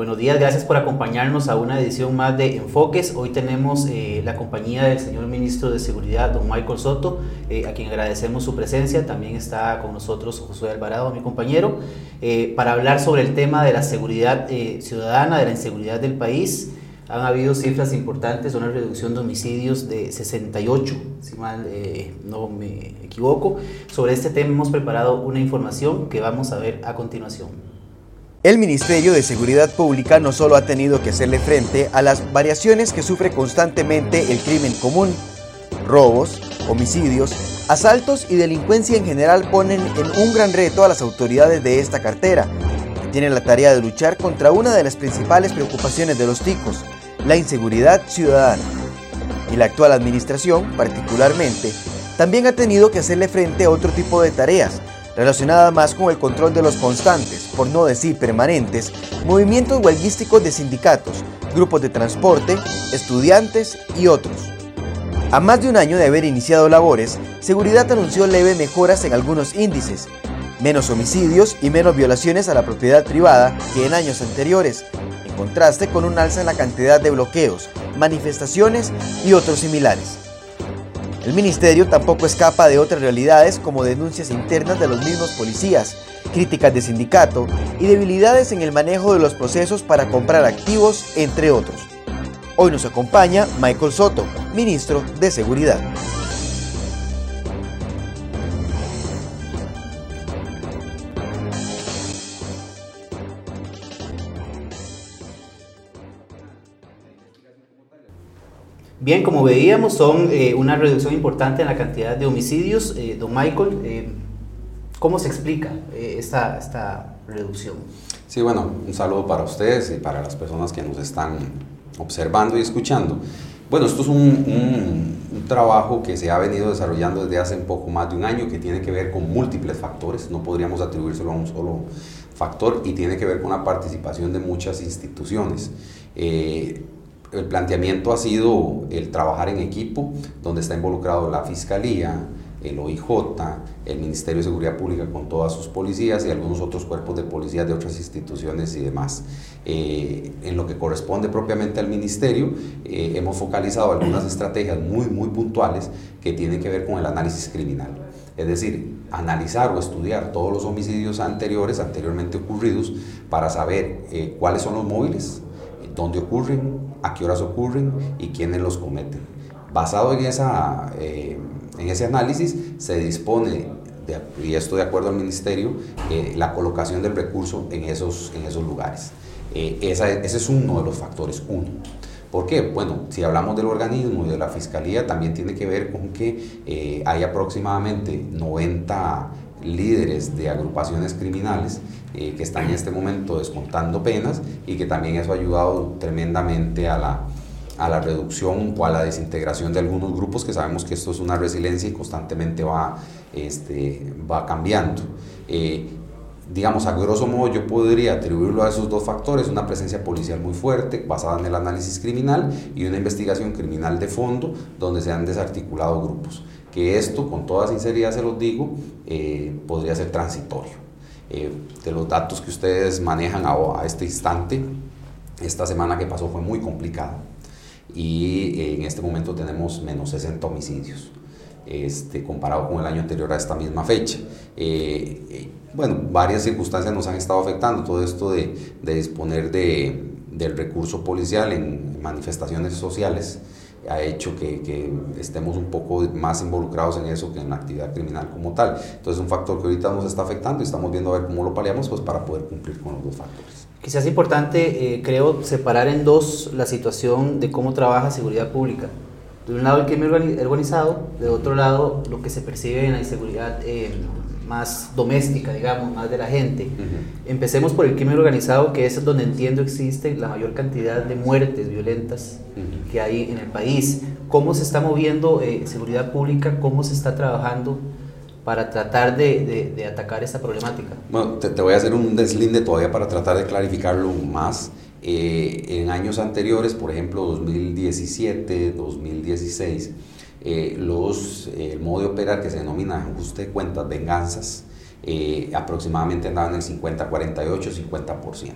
Buenos días, gracias por acompañarnos a una edición más de Enfoques. Hoy tenemos eh, la compañía del señor ministro de Seguridad, don Michael Soto, eh, a quien agradecemos su presencia. También está con nosotros Josué Alvarado, mi compañero, eh, para hablar sobre el tema de la seguridad ciudadana, de la inseguridad del país. Han habido cifras importantes, una reducción de homicidios de 68, si mal no me equivoco. Sobre este tema hemos preparado una información que vamos a ver a continuación. El Ministerio de Seguridad Pública no solo ha tenido que hacerle frente a las variaciones que sufre constantemente el crimen común, robos, homicidios, asaltos y delincuencia en general ponen en un gran reto a las autoridades de esta cartera, que tienen la tarea de luchar contra una de las principales preocupaciones de los ticos, la inseguridad ciudadana. Y la actual administración, particularmente, también ha tenido que hacerle frente a otro tipo de tareas, relacionada más con el control de los constantes, por no decir permanentes, movimientos huelguísticos de sindicatos, grupos de transporte, estudiantes y otros. A más de un año de haber iniciado labores, Seguridad anunció leve mejoras en algunos índices, menos homicidios y menos violaciones a la propiedad privada que en años anteriores, en contraste con un alza en la cantidad de bloqueos, manifestaciones y otros similares. El ministerio tampoco escapa de otras realidades como denuncias internas de los mismos policías, críticas de sindicato y debilidades en el manejo de los procesos para comprar activos, entre otros. Hoy nos acompaña Michael Soto, ministro de Seguridad. Bien, como veíamos, son eh, una reducción importante en la cantidad de homicidios. Eh, don Michael, eh, ¿cómo se explica esta, esta reducción? Sí, bueno, un saludo para ustedes y para las personas que nos están observando y escuchando. Bueno, esto es un, un, trabajo que se ha venido desarrollando desde hace un poco más de un año que tiene que ver con múltiples factores, no podríamos atribuírselo a un solo factor y tiene que ver con la participación de muchas instituciones. Eh, el planteamiento ha sido el trabajar en equipo, donde está involucrado la Fiscalía, el OIJ, el Ministerio de Seguridad Pública con todas sus policías y algunos otros cuerpos de policías de otras instituciones y demás. Eh, en lo que corresponde propiamente al Ministerio, eh, hemos focalizado algunas estrategias muy, muy puntuales que tienen que ver con el análisis criminal. Es decir, analizar o estudiar todos los homicidios anteriores, anteriormente ocurridos, para saber eh, cuáles son los móviles, dónde ocurren, a qué horas ocurren y quiénes los cometen. Basado en, esa, eh, en ese análisis se dispone, y esto de acuerdo al Ministerio, eh, la colocación del recurso en esos, en esos lugares. Eh, ese es uno de los factores, uno. ¿Por qué? Bueno, si hablamos del organismo y de la fiscalía, también tiene que ver con que hay aproximadamente 90 líderes de agrupaciones criminales eh, que están en este momento descontando penas y que también eso ha ayudado tremendamente a la, a la reducción o a la desintegración de algunos grupos que sabemos que esto es una resiliencia y constantemente va, este, va cambiando. Eh, digamos, a grosso modo yo podría atribuirlo a esos dos factores, una presencia policial muy fuerte basada en el análisis criminal y una investigación criminal de fondo donde se han desarticulado grupos que esto, con toda sinceridad se los digo, eh, podría ser transitorio. Eh, de los datos que ustedes manejan a, este instante, esta semana que pasó fue muy complicada y eh, en este momento tenemos menos 60 homicidios. Este, comparado con el año anterior a esta misma fecha. bueno, varias circunstancias nos han estado afectando, todo esto de, de disponer de, del recurso policial en manifestaciones sociales ha hecho que, estemos un poco más involucrados en eso que en la actividad criminal como tal. Entonces es un factor que ahorita nos está afectando y estamos viendo a ver cómo lo paliamos pues, para poder cumplir con los dos factores. Quizás es importante, eh, creo, separar en dos la situación de cómo trabaja seguridad pública. De un lado el crimen organizado, de otro lado lo que se percibe en la inseguridad eh, más doméstica, digamos, más de la gente. Empecemos por el crimen organizado, que es donde entiendo existe la mayor cantidad de muertes violentas que hay en el país. ¿Cómo se está moviendo eh, seguridad pública? ¿Cómo se está trabajando para tratar de, de, atacar esta problemática? Bueno, te, voy a hacer un deslinde todavía para tratar de clarificarlo más. Eh, en años anteriores, por ejemplo 2017, 2016, eh, los, el modo de operar que se denomina ajuste de cuentas, venganzas, eh, aproximadamente andaban en el 50, 48, 50%.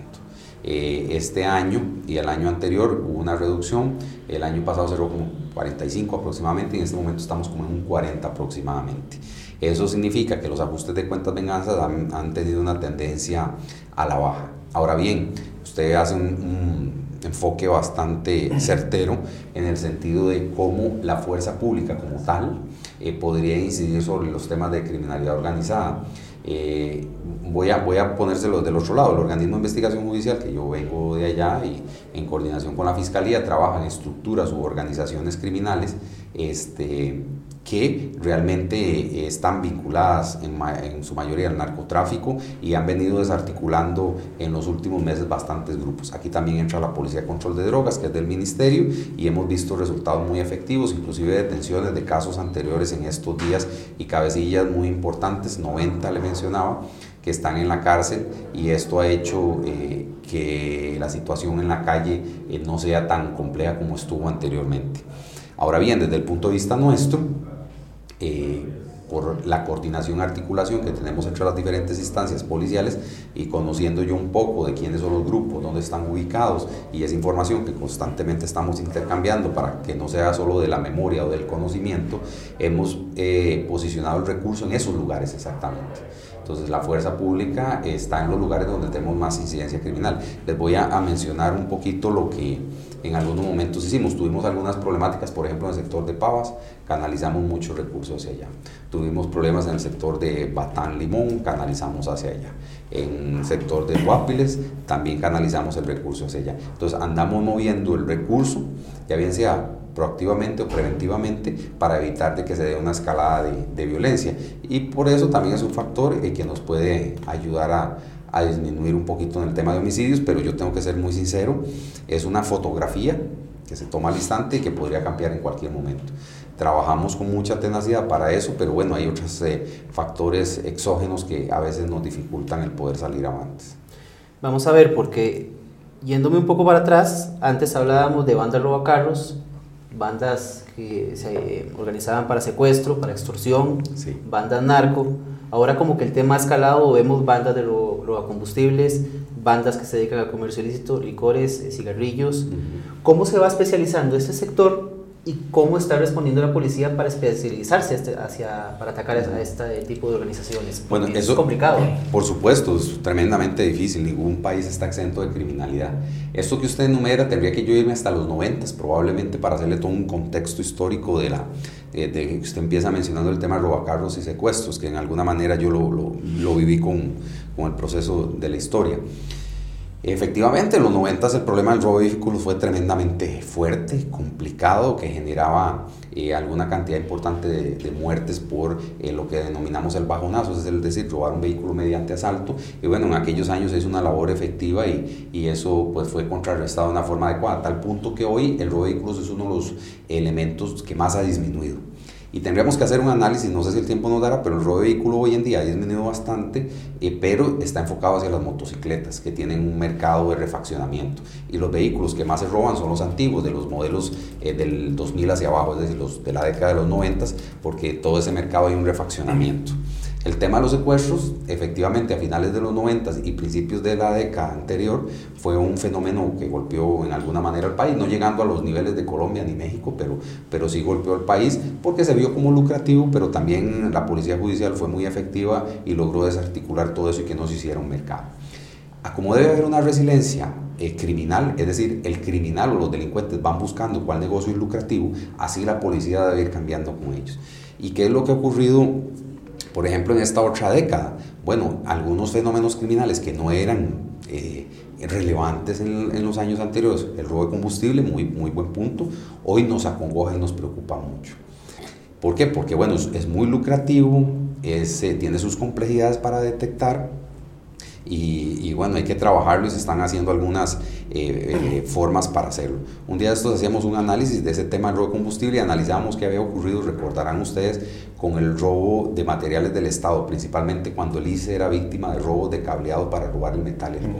eh, este año y el año anterior hubo una reducción, el año pasado cerró como 45 aproximadamente y en este momento estamos como en un 40 aproximadamente. Eso significa que los ajustes de cuentas venganzas han, han tenido una tendencia a la baja. Ahora bien, usted hace un, enfoque bastante certero en el sentido de cómo la fuerza pública como tal eh, podría incidir sobre los temas de criminalidad organizada. Eh, voy, a, voy a ponérselo del otro lado. El organismo de investigación judicial, que yo vengo de allá y en coordinación con la Fiscalía, trabaja en estructuras u organizaciones criminales este, que realmente eh, están vinculadas en, su mayoría al narcotráfico y han venido desarticulando en los últimos meses bastantes grupos. Aquí también entra la Policía de Control de Drogas, que es del Ministerio, y hemos visto resultados muy efectivos, inclusive detenciones de casos anteriores en estos días y cabecillas muy importantes, 90 le mencionaba, que están en la cárcel y esto ha hecho eh, que la situación en la calle eh, no sea tan compleja como estuvo anteriormente. Ahora bien, desde el punto de vista nuestro, eh, por la coordinación, articulación que tenemos entre las diferentes instancias policiales y conociendo yo un poco de quiénes son los grupos, dónde están ubicados y esa información que constantemente estamos intercambiando para que no sea solo de la memoria o del conocimiento, hemos eh, posicionado el recurso en esos lugares exactamente. Entonces la fuerza pública está en los lugares donde tenemos más incidencia criminal. Les voy a, a mencionar un poquito lo que en algunos momentos hicimos. Tuvimos algunas problemáticas, por ejemplo, en el sector de Pavas, canalizamos muchos recursos hacia allá. Tuvimos problemas en el sector de Batán Limón, canalizamos hacia allá. En el sector de Guapiles también canalizamos el recurso hacia allá. Entonces andamos moviendo el recurso, ya bien sea proactivamente o preventivamente para evitar de que se dé una escalada de, de violencia. Y por eso también es un factor eh, que nos puede ayudar a, a disminuir un poquito en el tema de homicidios, pero yo tengo que ser muy sincero, es una fotografía que se toma al instante y que podría cambiar en cualquier momento. Trabajamos con mucha tenacidad para eso, pero bueno, hay otros eh, factores exógenos que a veces nos dificultan el poder salir avantes. Vamos a ver, porque yéndome un poco para atrás, antes hablábamos de bandas robacarros, bandas que se organizaban para secuestro, para extorsión, bandas narco. Ahora como que el tema ha escalado, vemos bandas de combustibles, bandas que se dedican al comercio ilícito, licores, eh, cigarrillos. ¿Cómo se va especializando este sector y cómo está respondiendo la policía para especializarse este, hacia, para atacar a este tipo de organizaciones? Bueno, eso es complicado. Por supuesto, es tremendamente difícil. Ningún país está exento de criminalidad. Esto que usted enumera tendría que yo irme hasta los 90 probablemente para hacerle todo un contexto histórico de la eh, de que usted empieza mencionando el tema de robacarros y secuestros, que en alguna manera yo lo, lo, lo viví con, con el proceso de la historia. Efectivamente, en los 90 el problema del robo de vehículos fue tremendamente fuerte, complicado, que generaba eh, alguna cantidad importante de, muertes por eh, lo que denominamos el bajonazo, es decir, robar un vehículo mediante asalto. Y bueno, en aquellos años es una labor efectiva y, eso pues, fue contrarrestado de una forma adecuada, a tal punto que hoy el robo de vehículos es uno de los elementos que más ha disminuido. Y tendríamos que hacer un análisis, no sé si el tiempo nos dará, pero el robo de vehículo hoy en día ha disminuido bastante, eh, pero está enfocado hacia las motocicletas, que tienen un mercado de refaccionamiento. Y los vehículos que más se roban son los antiguos, de los modelos eh, del 2000 hacia abajo, es decir, los de la década de los 90, porque todo ese mercado hay un refaccionamiento. El tema de los secuestros, efectivamente, a finales de los 90 y principios de la década anterior, fue un fenómeno que golpeó en alguna manera al país, no llegando a los niveles de Colombia ni México, pero, pero sí golpeó al país porque se vio como lucrativo, pero también la Policía Judicial fue muy efectiva y logró desarticular todo eso y que no se hiciera un mercado. A como debe haber una resiliencia eh, criminal, es decir, el criminal o los delincuentes van buscando cuál negocio es lucrativo, así la policía debe ir cambiando con ellos. ¿Y qué es lo que ha ocurrido por ejemplo, en esta otra década, bueno, algunos fenómenos criminales que no eran eh, relevantes en, los años anteriores, el robo de combustible, muy, muy buen punto, hoy nos acongoja y nos preocupa mucho. ¿Por qué? Porque, bueno, es, muy lucrativo, eh, tiene sus complejidades para detectar, y, bueno, hay que trabajarlo y se están haciendo algunas eh, eh, formas para hacerlo. Un día de estos hacíamos un análisis de ese tema del robo de combustible y analizamos qué había ocurrido, recordarán ustedes, con el robo de materiales del Estado, principalmente cuando el ICE era víctima de robos de cableado para robar el metal y el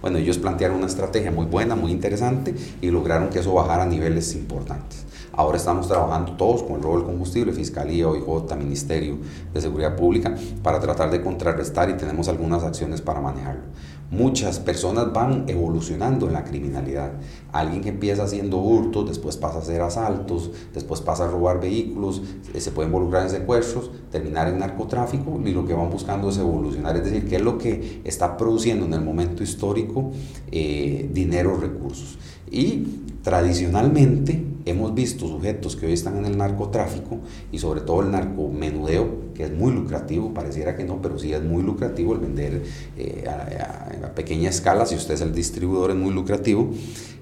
Bueno, ellos plantearon una estrategia muy buena, muy interesante y lograron que eso bajara a niveles importantes. Ahora estamos trabajando todos con el robo del combustible, Fiscalía, OIJ, Ministerio de Seguridad Pública, para tratar de contrarrestar y tenemos algunas acciones para manejarlo. muchas personas van evolucionando en la criminalidad. Alguien que empieza haciendo hurtos, después pasa a hacer asaltos, después pasa a robar vehículos, eh, se puede involucrar en secuestros, terminar en narcotráfico y lo que van buscando es evolucionar, es decir, qué es lo que está produciendo en el momento histórico eh, dinero, recursos. Y tradicionalmente hemos visto sujetos que hoy están en el narcotráfico y sobre todo el narcomenudeo, que es muy lucrativo, pareciera que no, pero sí es muy lucrativo el vender eh, a, pequeña escala, si usted es el distribuidor es muy lucrativo.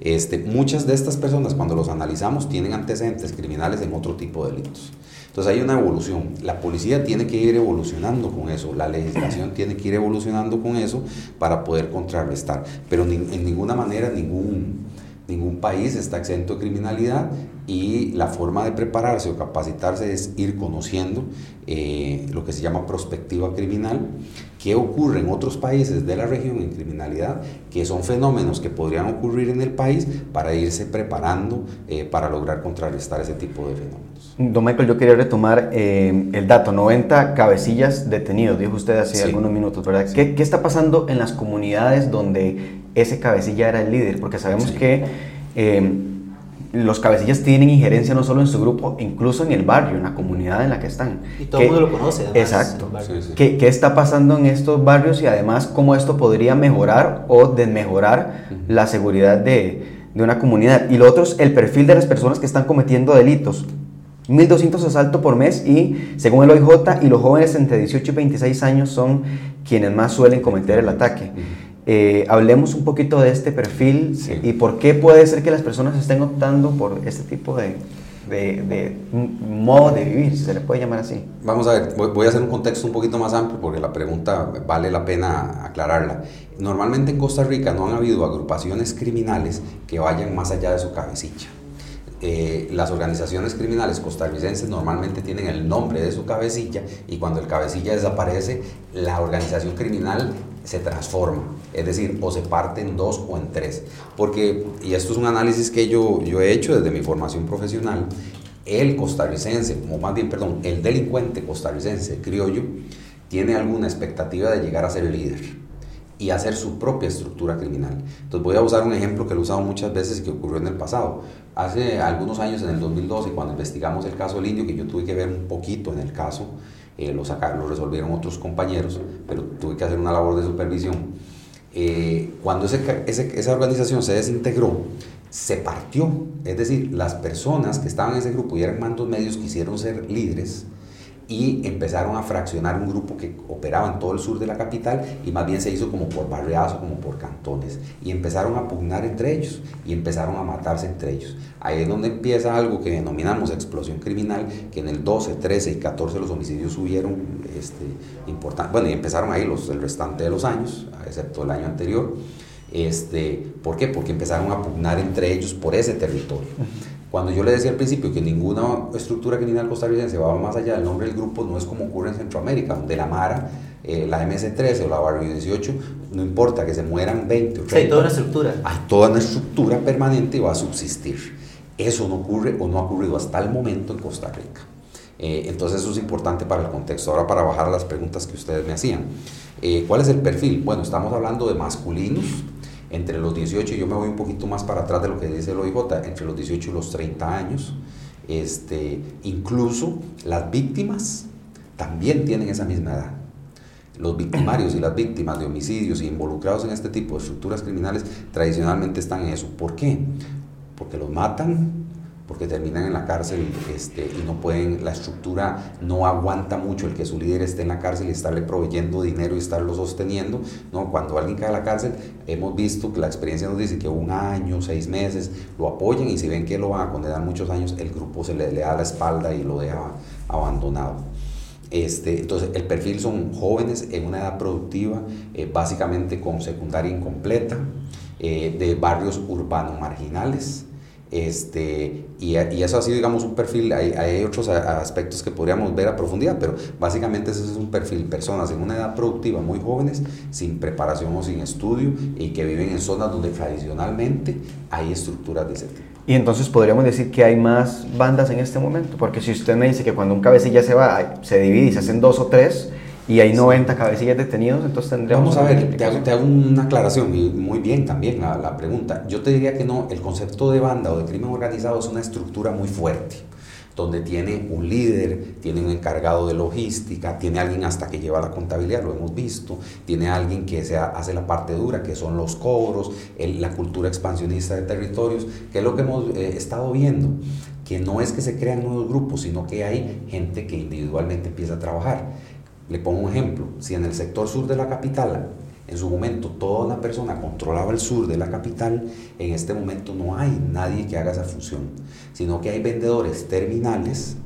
Este, muchas de estas personas cuando los analizamos tienen antecedentes criminales en otro tipo de delitos. Entonces hay una evolución. La policía tiene que ir evolucionando con eso, la legislación tiene que ir evolucionando con eso para poder contrarrestar, pero en ninguna manera ningún Ningún país está exento de criminalidad y la forma de prepararse o capacitarse es ir conociendo eh, lo que se llama prospectiva criminal, qué ocurre en otros países de la región en criminalidad, que son fenómenos que podrían ocurrir en el país para irse preparando eh, para lograr contrarrestar ese tipo de fenómenos. Don Michael, yo quería retomar eh, el dato, 90 cabecillas detenidos, dijo usted hace algunos minutos, ¿verdad? ¿Qué, ¿Qué, está pasando en las comunidades donde ese cabecilla era el líder, porque sabemos que eh, los cabecillas tienen injerencia no solo en su grupo, incluso en el barrio, en la comunidad en la que están. Y todo el mundo lo conoce. exacto. ¿Qué, ¿Qué, está pasando en estos barrios y además cómo esto podría mejorar o desmejorar la seguridad de, de una comunidad? Y lo otro es el perfil de las personas que están cometiendo delitos. 1.200 asaltos por mes y según el OIJ y los jóvenes entre 18 y 26 años son quienes más suelen cometer el ataque. Eh, hablemos un poquito de este perfil y por qué puede ser que las personas estén optando por este tipo de, de, modo de vivir, si se le puede llamar así. Vamos a ver, voy a hacer un contexto un poquito más amplio porque la pregunta vale la pena aclararla. Normalmente en Costa Rica no han habido agrupaciones criminales que vayan más allá de su cabecilla. Eh, las organizaciones criminales costarricenses normalmente tienen el nombre de su cabecilla y cuando el cabecilla desaparece, la organización criminal se transforma, es decir, o se parte en dos o en tres. Porque, y esto es un análisis que yo, yo he hecho desde mi formación profesional, el costarricense, o más bien, perdón, el delincuente costarricense criollo, tiene alguna expectativa de llegar a ser el líder y hacer su propia estructura criminal. Entonces voy a usar un ejemplo que lo he usado muchas veces y que ocurrió en el pasado. Hace algunos años, en el 2012, cuando investigamos el caso del indio, que yo tuve que ver un poquito en el caso, eh, lo, sacaron, lo resolvieron otros compañeros, pero tuve que hacer una labor de supervisión. Eh, cuando esa organización se desintegró, se partió, es decir, las personas que estaban en ese grupo y eran mandos medios quisieron ser líderes, y empezaron a fraccionar un grupo que operaba en todo el sur de la capital y más bien se hizo como por barriadas o como por cantones y empezaron a pugnar entre ellos y empezaron a matarse entre ellos. Ahí es donde empieza algo que denominamos explosión criminal, que en el 12, 13 y 14 los homicidios subieron este, importante, bueno, y empezaron ahí los, el restante de los años, excepto el año anterior. Este, ¿Por qué? Porque empezaron a pugnar entre ellos por ese territorio. Cuando yo le decía al principio que ninguna estructura criminal costarricense va más allá del nombre del grupo, no es como ocurre en Centroamérica, donde la Mara, eh, la MS-13 o la Barrio 18, no importa que se mueran 20 o 30. hay toda una estructura. Hay toda una estructura permanente y va a subsistir. Eso no ocurre o no ha ocurrido hasta el momento en Costa Rica. Eh, entonces eso es importante para el contexto. Ahora para bajar a las preguntas que ustedes me hacían. Eh, ¿Cuál es el perfil? Bueno, estamos hablando de masculinos entre los 18, yo me voy un poquito más para atrás de lo que dice el OIJ, entre los 18 y los 30 años. Este, incluso las víctimas también tienen esa misma edad. Los victimarios y las víctimas de homicidios y involucrados en este tipo de estructuras criminales tradicionalmente están en eso. ¿Por qué? Porque los matan porque terminan en la cárcel este, y no pueden, la estructura no aguanta mucho el que su líder esté en la cárcel y estarle proveyendo dinero y estarlo sosteniendo. ¿no? Cuando alguien cae a la cárcel, hemos visto que la experiencia nos dice que un año, seis meses, lo apoyan y si ven que lo van a condenar muchos años, el grupo se le, le da la espalda y lo deja abandonado. Este, entonces, el perfil son jóvenes en una edad productiva, eh, básicamente con secundaria incompleta, eh, de barrios urbanos marginales, este, y, eso ha sido, digamos, un perfil, hay, hay, otros aspectos que podríamos ver a profundidad, pero básicamente ese es un perfil, personas en una edad productiva muy jóvenes, sin preparación o sin estudio, y que viven en zonas donde tradicionalmente hay estructuras de ese tipo. Y entonces podríamos decir que hay más bandas en este momento, porque si usted me dice que cuando un cabecilla se va, se divide y se hacen dos o tres, y hay 90 cabecillas detenidos, entonces tendríamos... Vamos a ver, te hago, te hago, una aclaración y muy bien también la, la, pregunta. Yo te diría que no, el concepto de banda o de crimen organizado es una estructura muy fuerte, donde tiene un líder, tiene un encargado de logística, tiene alguien hasta que lleva la contabilidad, lo hemos visto, tiene alguien que se hace la parte dura, que son los cobros, el, la cultura expansionista de territorios, que es lo que hemos eh, estado viendo que no es que se crean nuevos grupos, sino que hay gente que individualmente empieza a trabajar. Le pongo un ejemplo, si en el sector sur de la capital en su momento toda una persona controlaba el sur de la capital, en este momento no hay nadie que haga esa función, sino que hay vendedores terminales,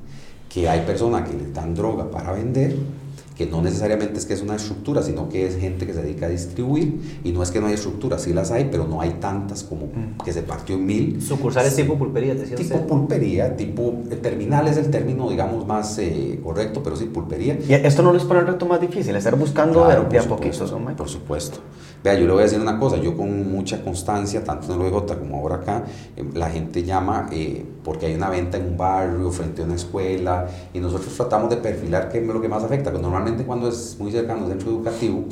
que hay personas que le dan droga para vender que no necesariamente es que es una estructura, sino que es gente que se dedica a distribuir y no es que no hay estructura, sí las hay, pero no hay tantas como mm. que se partió en mil. Sucursales tipo pulpería, decía Tipo pulpería, tipo terminal es el término, digamos, más eh, correcto, pero sí pulpería. ¿Y esto no les pone el reto más difícil, estar buscando de, a poquitos, ¿no? Por supuesto. Vea, yo le voy a decir una cosa, yo con mucha constancia, tanto en el OEJ como ahora acá, eh, la gente llama porque hay una venta en un barrio, frente a una escuela, y nosotros tratamos de perfilar qué es lo que más afecta, que normalmente cuando es muy cercano al centro educativo,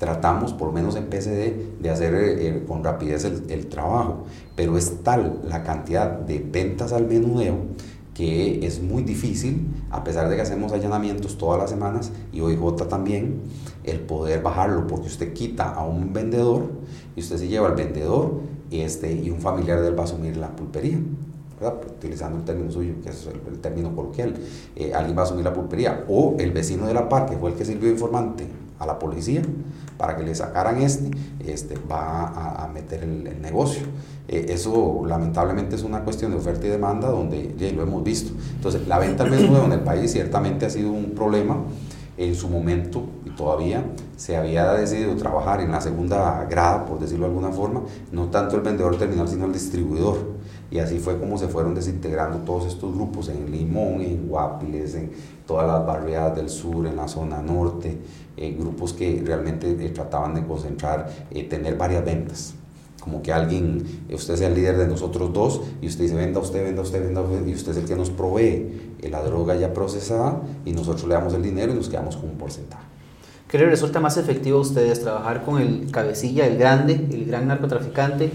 tratamos, por lo menos en PCD, de hacer eh, eh, con rapidez el, trabajo, pero es tal la cantidad de ventas al menudeo que es muy difícil, a pesar de que hacemos allanamientos todas las semanas y OIJ también, el poder bajarlo, porque usted quita a un vendedor y usted se lleva al vendedor este, y un familiar de él va a asumir la pulpería utilizando el término suyo, que es el, término coloquial, eh, alguien va a asumir la pulpería, o el vecino de la par, que fue el que sirvió informante a la policía para que le sacaran este, este va a, meter el, negocio. Eh, eso lamentablemente es una cuestión de oferta y demanda donde ya lo hemos visto. Entonces, la venta al menudeo en el país ciertamente ha sido un problema. En su momento, y todavía, se había decidido trabajar en la segunda grada, por decirlo de alguna forma, no tanto el vendedor terminal, sino el distribuidor y así fue como se fueron desintegrando todos estos grupos en Limón, en Guapiles, en todas las barriadas del sur, en la zona norte, eh, grupos que realmente eh, trataban de concentrar, eh, tener varias ventas. Como que alguien, usted sea el líder de nosotros dos y usted dice, venda usted, venda usted, venda usted, y usted es el que nos provee la droga ya procesada y nosotros le damos el dinero y nos quedamos con un porcentaje. ¿Qué le resulta más efectivo a ustedes? ¿Trabajar con el cabecilla, el grande, el gran narcotraficante?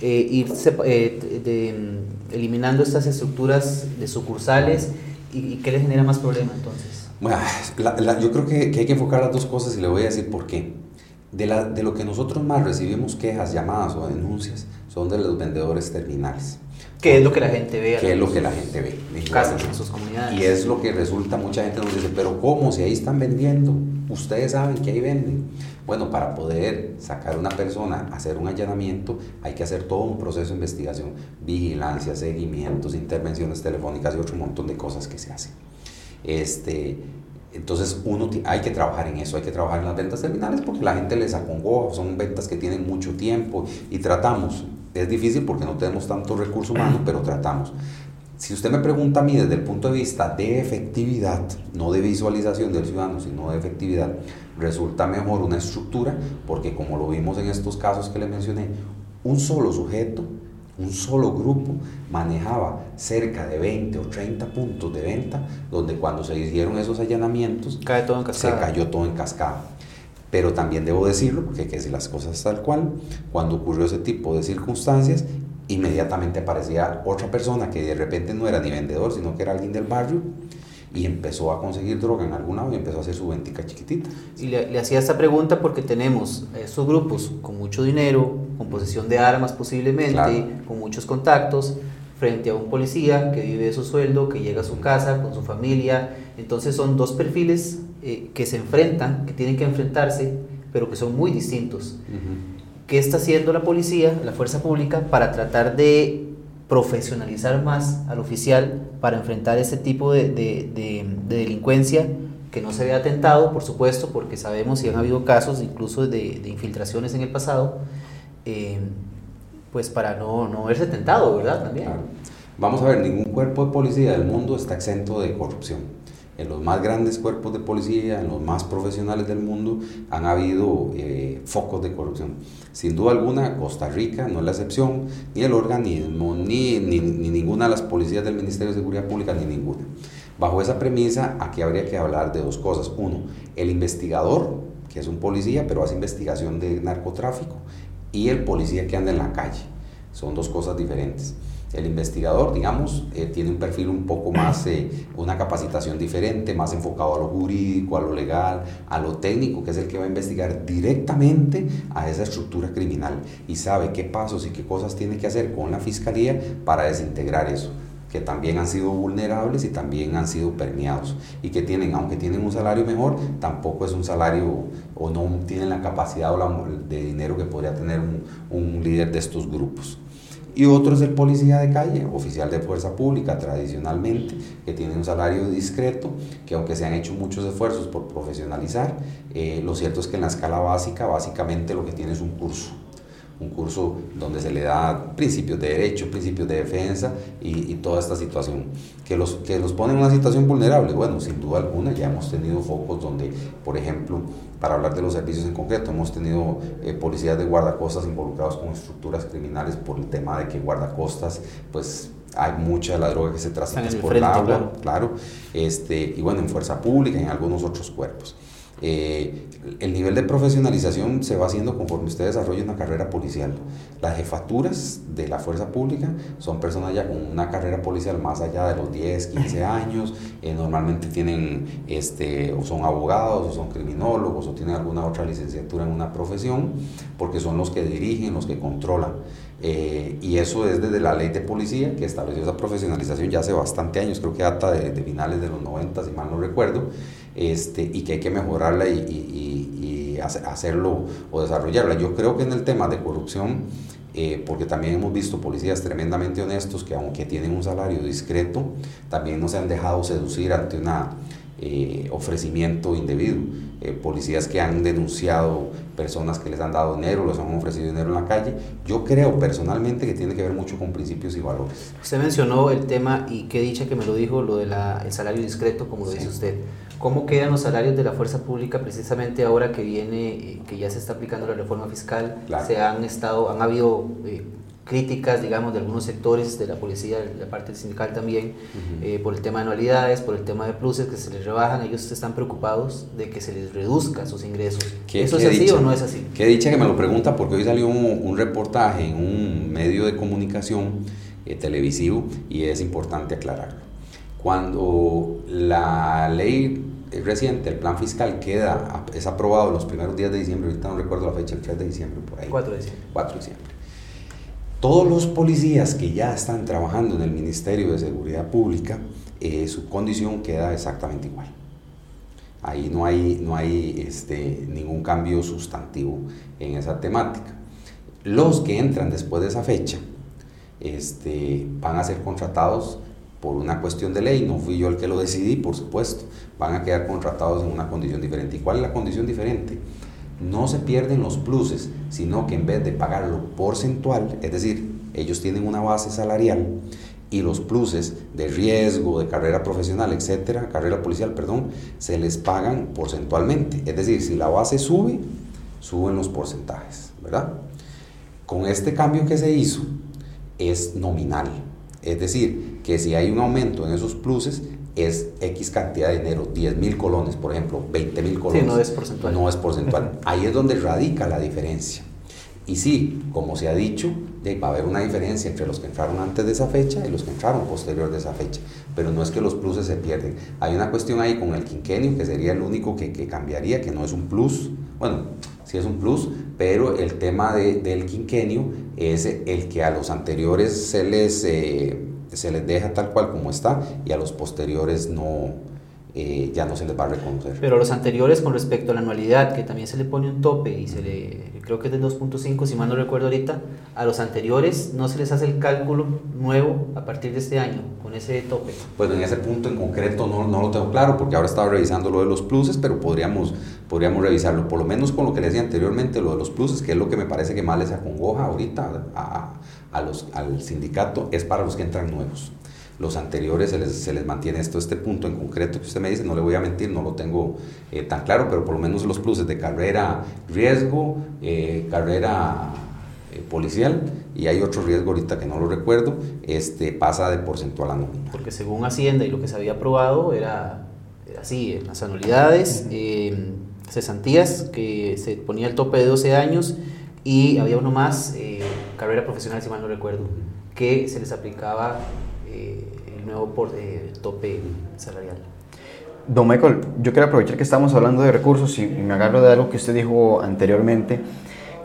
eh, ir eh, de, mm, eliminando estas estructuras de sucursales y, qué le genera más problema entonces? Bueno, yo creo que, que, hay que enfocar las dos cosas y le voy a decir por qué. De, la, de lo que nosotros más recibimos quejas, llamadas o denuncias son de los vendedores terminales. ¿Qué es lo que la gente ve? ¿Qué es lo que la gente ve? En casas, en sus comunidades. Y es lo que resulta, mucha gente nos dice, pero ¿cómo? Si ahí están vendiendo, ustedes saben que ahí venden. Bueno, para poder sacar a una persona, hacer un allanamiento, hay que hacer todo un proceso de investigación, vigilancia, seguimientos, intervenciones telefónicas y otro montón de cosas que se hacen. Este, entonces uno hay que trabajar en eso, hay que trabajar en las ventas terminales porque la gente les acongoja, son ventas que tienen mucho tiempo y tratamos es difícil porque no tenemos tanto recurso humano, pero tratamos. Si usted me pregunta a mí desde el punto de vista de efectividad, no de visualización del ciudadano, sino de efectividad, resulta mejor una estructura porque como lo vimos en estos casos que le mencioné, un solo sujeto, un solo grupo manejaba cerca de 20 o 30 puntos de venta, donde cuando se hicieron esos allanamientos, Cae todo en se cayó todo en cascada. Pero también debo decirlo, porque hay que decir las cosas tal cual, cuando ocurrió ese tipo de circunstancias, inmediatamente aparecía otra persona que de repente no era ni vendedor, sino que era alguien del barrio, y empezó a conseguir droga en algún lado y empezó a hacer su ventica chiquitita. Y le, hacía esta pregunta porque tenemos estos grupos con mucho dinero, con posesión de armas posiblemente, con muchos contactos, frente a un policía que vive de su sueldo, que llega a su casa con su familia. Entonces son dos perfiles eh, que se enfrentan, que tienen que enfrentarse, pero que son muy distintos. ¿Qué está haciendo la policía, la fuerza pública, para tratar de profesionalizar más al oficial para enfrentar este tipo de, de, delincuencia que no se ve atentado, por supuesto, porque sabemos si han habido casos incluso de, infiltraciones en el pasado, eh, pues para no, no verse tentado, ¿verdad? También. Vamos a ver, ningún cuerpo de policía del mundo está exento de corrupción en los más grandes cuerpos de policía, en los más profesionales del mundo, han habido eh, focos de corrupción. Sin duda alguna, Costa Rica no es la excepción, ni el organismo, ni, ni, ninguna de las policías del Ministerio de Seguridad Pública, ni ninguna. Bajo esa premisa, aquí habría que hablar de dos cosas. Uno, el investigador, que es un policía, pero hace investigación de narcotráfico, y el policía que anda en la calle. Son dos cosas diferentes. El investigador, digamos, eh, tiene un perfil un poco más, eh, una capacitación diferente, más enfocado a lo jurídico, a lo legal, a lo técnico, que es el que va a investigar directamente a esa estructura criminal y sabe qué pasos y qué cosas tiene que hacer con la fiscalía para desintegrar eso que también han sido vulnerables y también han sido permeados y que tienen, aunque tienen un salario mejor, tampoco es un salario o no tienen la capacidad de dinero que podría tener un líder de estos grupos y otro es el policía de calle, oficial de fuerza pública tradicionalmente, que tiene un salario discreto, que aunque se han hecho muchos esfuerzos por profesionalizar, eh, lo cierto es que en la escala básica básicamente lo que tiene es un curso un curso donde se le da principios de derecho, principios de defensa y, toda esta situación. Que los, que los pone en una situación vulnerable, bueno, sin duda alguna, ya hemos tenido focos donde, por ejemplo, para hablar de los servicios en concreto, hemos tenido eh, policías de guardacostas involucrados con estructuras criminales por el tema de que guardacostas, pues hay mucha de la droga que se transita por el agua, claro. claro. este, y bueno, en fuerza pública en algunos otros cuerpos. Eh, el nivel de profesionalización se va haciendo conforme usted desarrolla una carrera policial. Las jefaturas de la fuerza pública son personas ya con una carrera policial más allá de los 10, 15 años, eh, normalmente tienen, este, o son abogados, o son criminólogos, o tienen alguna otra licenciatura en una profesión, porque son los que dirigen, los que controlan. Eh, y eso es desde la ley de policía que estableció esa profesionalización ya hace bastante años, creo que data de, de finales de los 90, si mal no recuerdo este, y que hay que mejorarla y, hacerlo o desarrollarla. Yo creo que en el tema de corrupción, eh, porque también hemos visto policías tremendamente honestos que aunque tienen un salario discreto, también no se han dejado seducir ante un eh, ofrecimiento indebido. Eh, policías que han denunciado personas que les han dado dinero, les han ofrecido dinero en la calle. Yo creo personalmente que tiene que ver mucho con principios y valores. Usted mencionó el tema, y qué dicha que me lo dijo, lo del salario discreto, como lo dice usted. ¿Cómo quedan los salarios de la fuerza pública precisamente ahora que viene, eh, que ya se está aplicando la reforma fiscal? Se han estado, han habido eh, críticas, digamos, de algunos sectores de la policía, de la parte sindical también, eh, por el tema de anualidades, por el tema de pluses que se les rebajan. Ellos están preocupados de que se les reduzca sus ingresos. ¿Eso es así o no es así? Qué dicha que me lo pregunta porque hoy salió un, un reportaje en un medio de comunicación televisivo y es importante aclararlo. Cuando la ley reciente, el plan fiscal queda, es aprobado los primeros días de diciembre, ahorita no recuerdo la fecha, el 3 de diciembre, por ahí. 4 de diciembre. 4 de diciembre. Todos los policías que ya están trabajando en el Ministerio de Seguridad Pública, eh, su condición queda exactamente igual. Ahí no hay, no hay este, ningún cambio sustantivo en esa temática. Los que entran después de esa fecha este, van a ser contratados por una cuestión de ley, no fui yo el que lo decidí, por supuesto, van a quedar contratados en una condición diferente. ¿Y cuál es la condición diferente? No se pierden los pluses, sino que en vez de pagarlo porcentual, es decir, ellos tienen una base salarial y los pluses de riesgo, de carrera profesional, etcétera, carrera policial, perdón, se les pagan porcentualmente. Es decir, si la base sube, suben los porcentajes, ¿verdad? Con este cambio que se hizo, es nominal. Es decir, que si hay un aumento en esos pluses, es X cantidad de dinero, 10 mil colones, por ejemplo, 20 mil colones. Sí, no es porcentual. No es porcentual. Ahí es donde radica la diferencia. Y sí, como se ha dicho, va a haber una diferencia entre los que entraron antes de esa fecha y los que entraron posterior de esa fecha. Pero no es que los pluses se pierden. Hay una cuestión ahí con el quinquenio que sería el único que, que cambiaría, que no es un plus. Bueno, sí es un plus, pero el tema de, del quinquenio es el que a los anteriores se les, eh, se les deja tal cual como está y a los posteriores no, eh, ya no se les va a reconocer. Pero los anteriores con respecto a la anualidad, que también se le pone un tope y se le, creo que es del 2.5, si mal no recuerdo ahorita, a los anteriores no se les hace el cálculo nuevo a partir de este año, con ese tope. Bueno, en ese punto en concreto no, no lo tengo claro, porque ahora estaba revisando lo de los pluses, pero podríamos, podríamos revisarlo, por lo menos con lo que le decía anteriormente, lo de los pluses, que es lo que me parece que más les acongoja ahorita a, a los, al sindicato, es para los que entran nuevos los anteriores se les, se les, mantiene esto, este punto en concreto que usted me dice, no le voy a mentir, no lo tengo eh, tan claro, pero por lo menos los pluses de carrera riesgo, eh, carrera eh, policial y hay otro riesgo ahorita que no lo recuerdo, este, pasa de porcentual a nómina. Porque según Hacienda y lo que se había aprobado era, así, las anualidades, eh, cesantías, que se ponía el tope de 12 años y había uno más, eh, carrera profesional, si mal no recuerdo, que se les aplicaba el nuevo por, tope salarial. Don Michael, yo quiero aprovechar que estamos hablando de recursos y me agarro de algo que usted dijo anteriormente.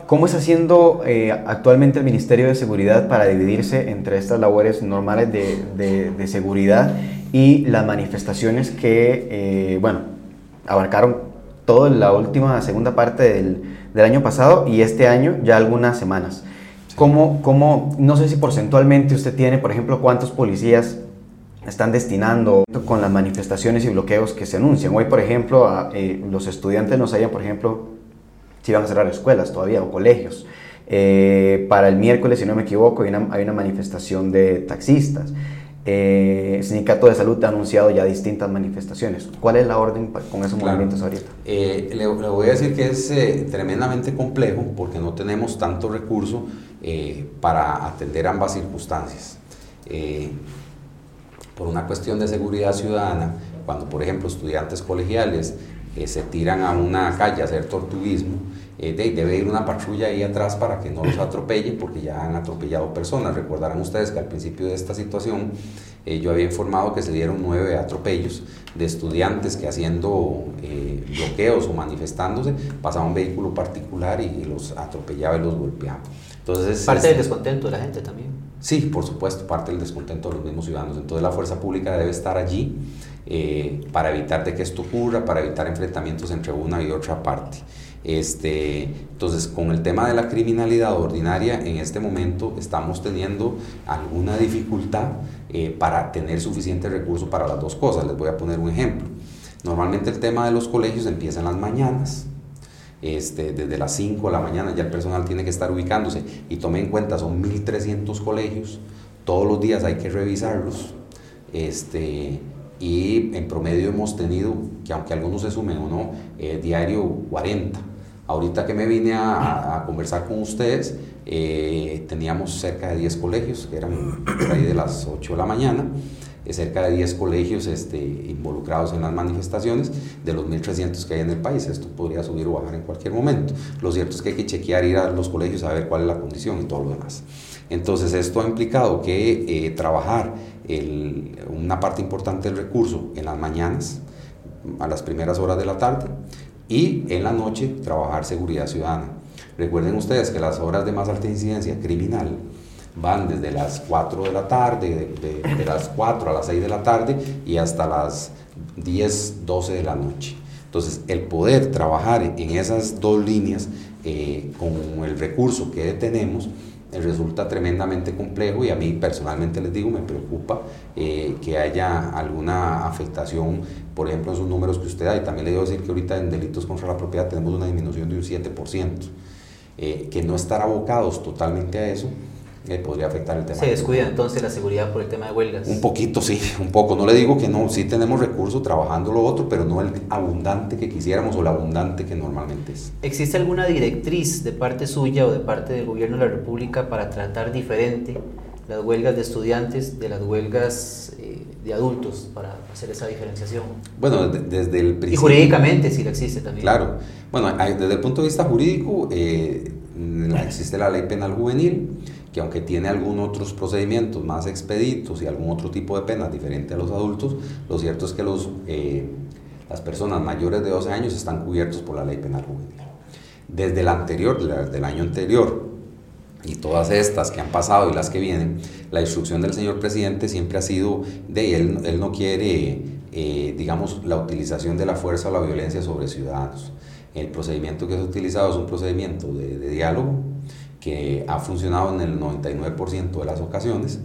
¿Cómo está haciendo eh, actualmente el Ministerio de Seguridad para dividirse entre estas labores normales de, de, seguridad y las manifestaciones que, eh, bueno, abarcaron toda la última segunda parte del, del, año pasado y este año ya algunas semanas? ¿Cómo, ¿Cómo, no sé si porcentualmente usted tiene, por ejemplo, cuántos policías están destinando con las manifestaciones y bloqueos que se anuncian? Hoy, por ejemplo, eh, los estudiantes nos hayan, por ejemplo, si van a cerrar escuelas todavía o colegios. Eh, para el miércoles, si no me equivoco, hay una, hay una manifestación de taxistas. Eh, el Sindicato de Salud ha anunciado ya distintas manifestaciones. ¿Cuál es la orden con esos movimientos ahorita? Eh, le, voy a decir que es tremendamente complejo porque no tenemos tanto recurso para atender ambas circunstancias. por una cuestión de seguridad ciudadana, cuando por ejemplo estudiantes colegiales se tiran a una calle a hacer tortuguismo, eh, debe ir una patrulla ahí atrás para que no los atropelle porque ya han atropellado personas. Recordarán ustedes que al principio de esta situación eh, yo había informado que se dieron nueve atropellos de estudiantes que haciendo eh, bloqueos o manifestándose pasaba un vehículo particular y, los atropellaba y los golpeaba. Entonces, parte del descontento de la gente también. Sí, por supuesto, parte del descontento de los mismos ciudadanos. Entonces la fuerza pública debe estar allí para evitar de que esto ocurra, para evitar enfrentamientos entre una y otra parte. Este, entonces, con el tema de la criminalidad ordinaria, en este momento estamos teniendo alguna dificultad eh, para tener suficiente recurso para las dos cosas. Les voy a poner un ejemplo. Normalmente el tema de los colegios empieza en las mañanas. Este, desde las 5 de la mañana ya el personal tiene que estar ubicándose. Y tome en cuenta, son 1.300 colegios, todos los días hay que revisarlos. Este, y en promedio hemos tenido, que aunque algunos se sumen o no, eh, diario 40 Ahorita que me vine a, conversar con ustedes, eh, teníamos cerca de 10 colegios, que eran ahí de las 8 de la mañana, cerca de 10 colegios este, involucrados en las manifestaciones de los 1.300 que hay en el país. Esto podría subir o bajar en cualquier momento. Lo cierto es que hay que chequear, ir a los colegios a ver cuál es la condición y todo lo demás. Entonces esto ha implicado que eh, trabajar una parte importante del recurso en las mañanas, a las primeras horas de la tarde, y en la noche trabajar seguridad ciudadana. Recuerden ustedes que las horas de más alta incidencia criminal van desde las 4 de la tarde, de, las 4 a las 6 de la tarde y hasta las 10, 12 de la noche. Entonces, el poder trabajar en esas dos líneas eh, con el recurso que tenemos resulta tremendamente complejo y a mí personalmente les digo, me preocupa eh, que haya alguna afectación, por ejemplo, en sus números que usted da, y también le debo decir que ahorita en delitos contra la propiedad tenemos una disminución de un 7%, eh, que no estar abocados totalmente a eso podría afectar el tema. ¿Se descuida entonces la seguridad por el tema de huelgas? Un poquito, sí, un poco. No le digo que no, sí tenemos recursos trabajando lo otro, pero no el abundante que quisiéramos o el abundante que normalmente es. ¿Existe alguna directriz de parte suya o de parte del gobierno de la República para tratar diferente las huelgas de estudiantes de las huelgas eh, de adultos para hacer esa diferenciación? Bueno, desde, el principio. Y jurídicamente, si la existe también. Claro. Bueno, desde el punto de vista jurídico, eh, existe la ley penal juvenil que aunque tiene algunos otros procedimientos más expeditos y algún otro tipo de penas diferente a los adultos, lo cierto es que los, eh, las personas mayores de 12 años están cubiertos por la ley penal juvenil. Desde el anterior, del año anterior, y todas estas que han pasado y las que vienen, la instrucción del señor presidente siempre ha sido de él, él no quiere, eh, digamos, la utilización de la fuerza o la violencia sobre ciudadanos. El procedimiento que es utilizado es un procedimiento de diálogo, que ha funcionado en el 99% de las ocasiones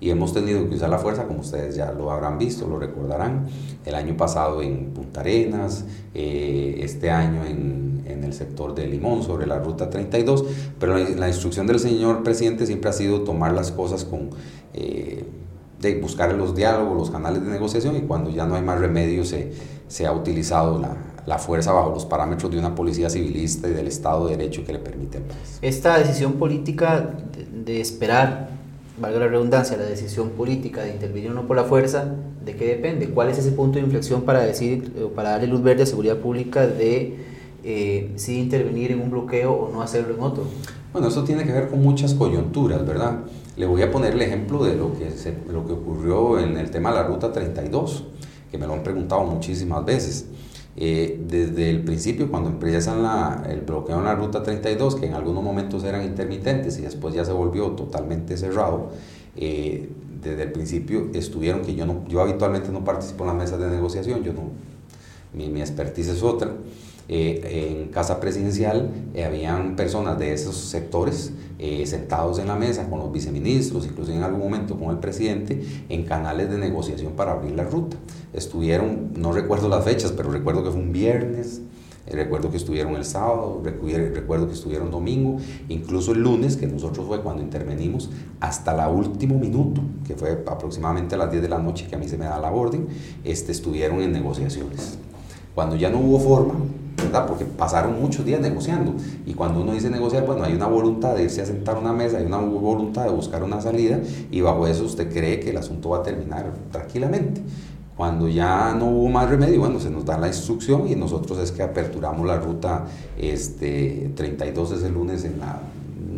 y hemos tenido que usar la fuerza, como ustedes ya lo habrán visto, lo recordarán, el año pasado en Punta Arenas, eh, este año en, en, el sector de Limón sobre la Ruta 32, pero la, instrucción del señor presidente siempre ha sido tomar las cosas con... Eh, de buscar los diálogos, los canales de negociación y cuando ya no hay más remedio se, se ha utilizado la, la fuerza bajo los parámetros de una policía civilista y del Estado de Derecho que le permite al país. Esta decisión política de, esperar, valga la redundancia, la decisión política de intervenir o no por la fuerza, ¿de qué depende? ¿Cuál es ese punto de inflexión para decir, o para darle luz verde a seguridad pública de eh, si intervenir en un bloqueo o no hacerlo en otro? Bueno, eso tiene que ver con muchas coyunturas, ¿verdad? Le voy a poner el ejemplo de lo que, lo que ocurrió en el tema de la Ruta 32, que me lo han preguntado muchísimas veces. Eh, desde el principio, cuando empiezan la, el bloqueo en la Ruta 32, que en algunos momentos eran intermitentes y después ya se volvió totalmente cerrado, eh, desde el principio estuvieron, que yo, no, yo habitualmente no participo en las mesas de negociación, yo no, mi, mi expertise es otra, eh, en Casa Presidencial eh, habían personas de esos sectores eh, sentados en la mesa con los viceministros, incluso en algún momento con el presidente, en canales de negociación para abrir la ruta. Estuvieron, no recuerdo las fechas, pero recuerdo que fue un viernes, recuerdo que estuvieron el sábado, recuerdo que estuvieron domingo, incluso el lunes, que nosotros fue cuando intervenimos, hasta el último minuto, que fue aproximadamente a las 10 de la noche que a mí se me da la orden, este, estuvieron en negociaciones. Cuando ya no hubo forma, ¿verdad? Porque pasaron muchos días negociando. Y cuando uno dice negociar, bueno, hay una voluntad de irse a sentar a una mesa, hay una voluntad de buscar una salida y bajo eso usted cree que el asunto va a terminar tranquilamente. Cuando ya no hubo más remedio, bueno, se nos da la instrucción y nosotros es que aperturamos la ruta este, 32 ese lunes en la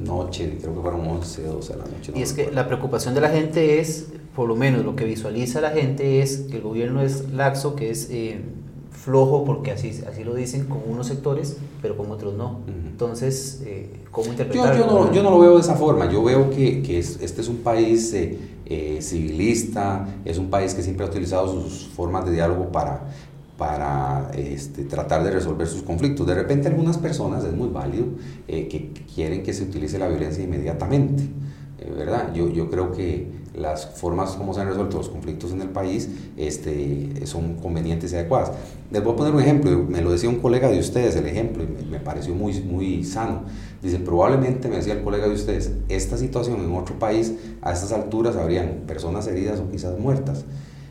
noche, creo que fueron 11, 12 de la noche. y es que la preocupación de la gente es, por lo menos lo que visualiza la gente es que el gobierno es laxo, que es... Eh, flojo porque así, así lo dicen con unos sectores, pero con otros no. Entonces, eh, ¿cómo interpretarlo? Yo, yo, no, yo, no, lo veo de esa forma. Yo veo que, que este es un país eh, eh, civilista, es un país que siempre ha utilizado sus formas de diálogo para, para este, tratar de resolver sus conflictos. De repente algunas personas, es muy válido, que quieren que se utilice la violencia inmediatamente. ¿Verdad? Yo, yo creo que las formas como se han resuelto los conflictos en el país este, son convenientes y adecuadas. Les voy a poner un ejemplo, me lo decía un colega de ustedes, el ejemplo, y me, pareció muy, muy sano. Dice, probablemente, me decía el colega de ustedes, esta situación en otro país, a estas alturas habrían personas heridas o quizás muertas.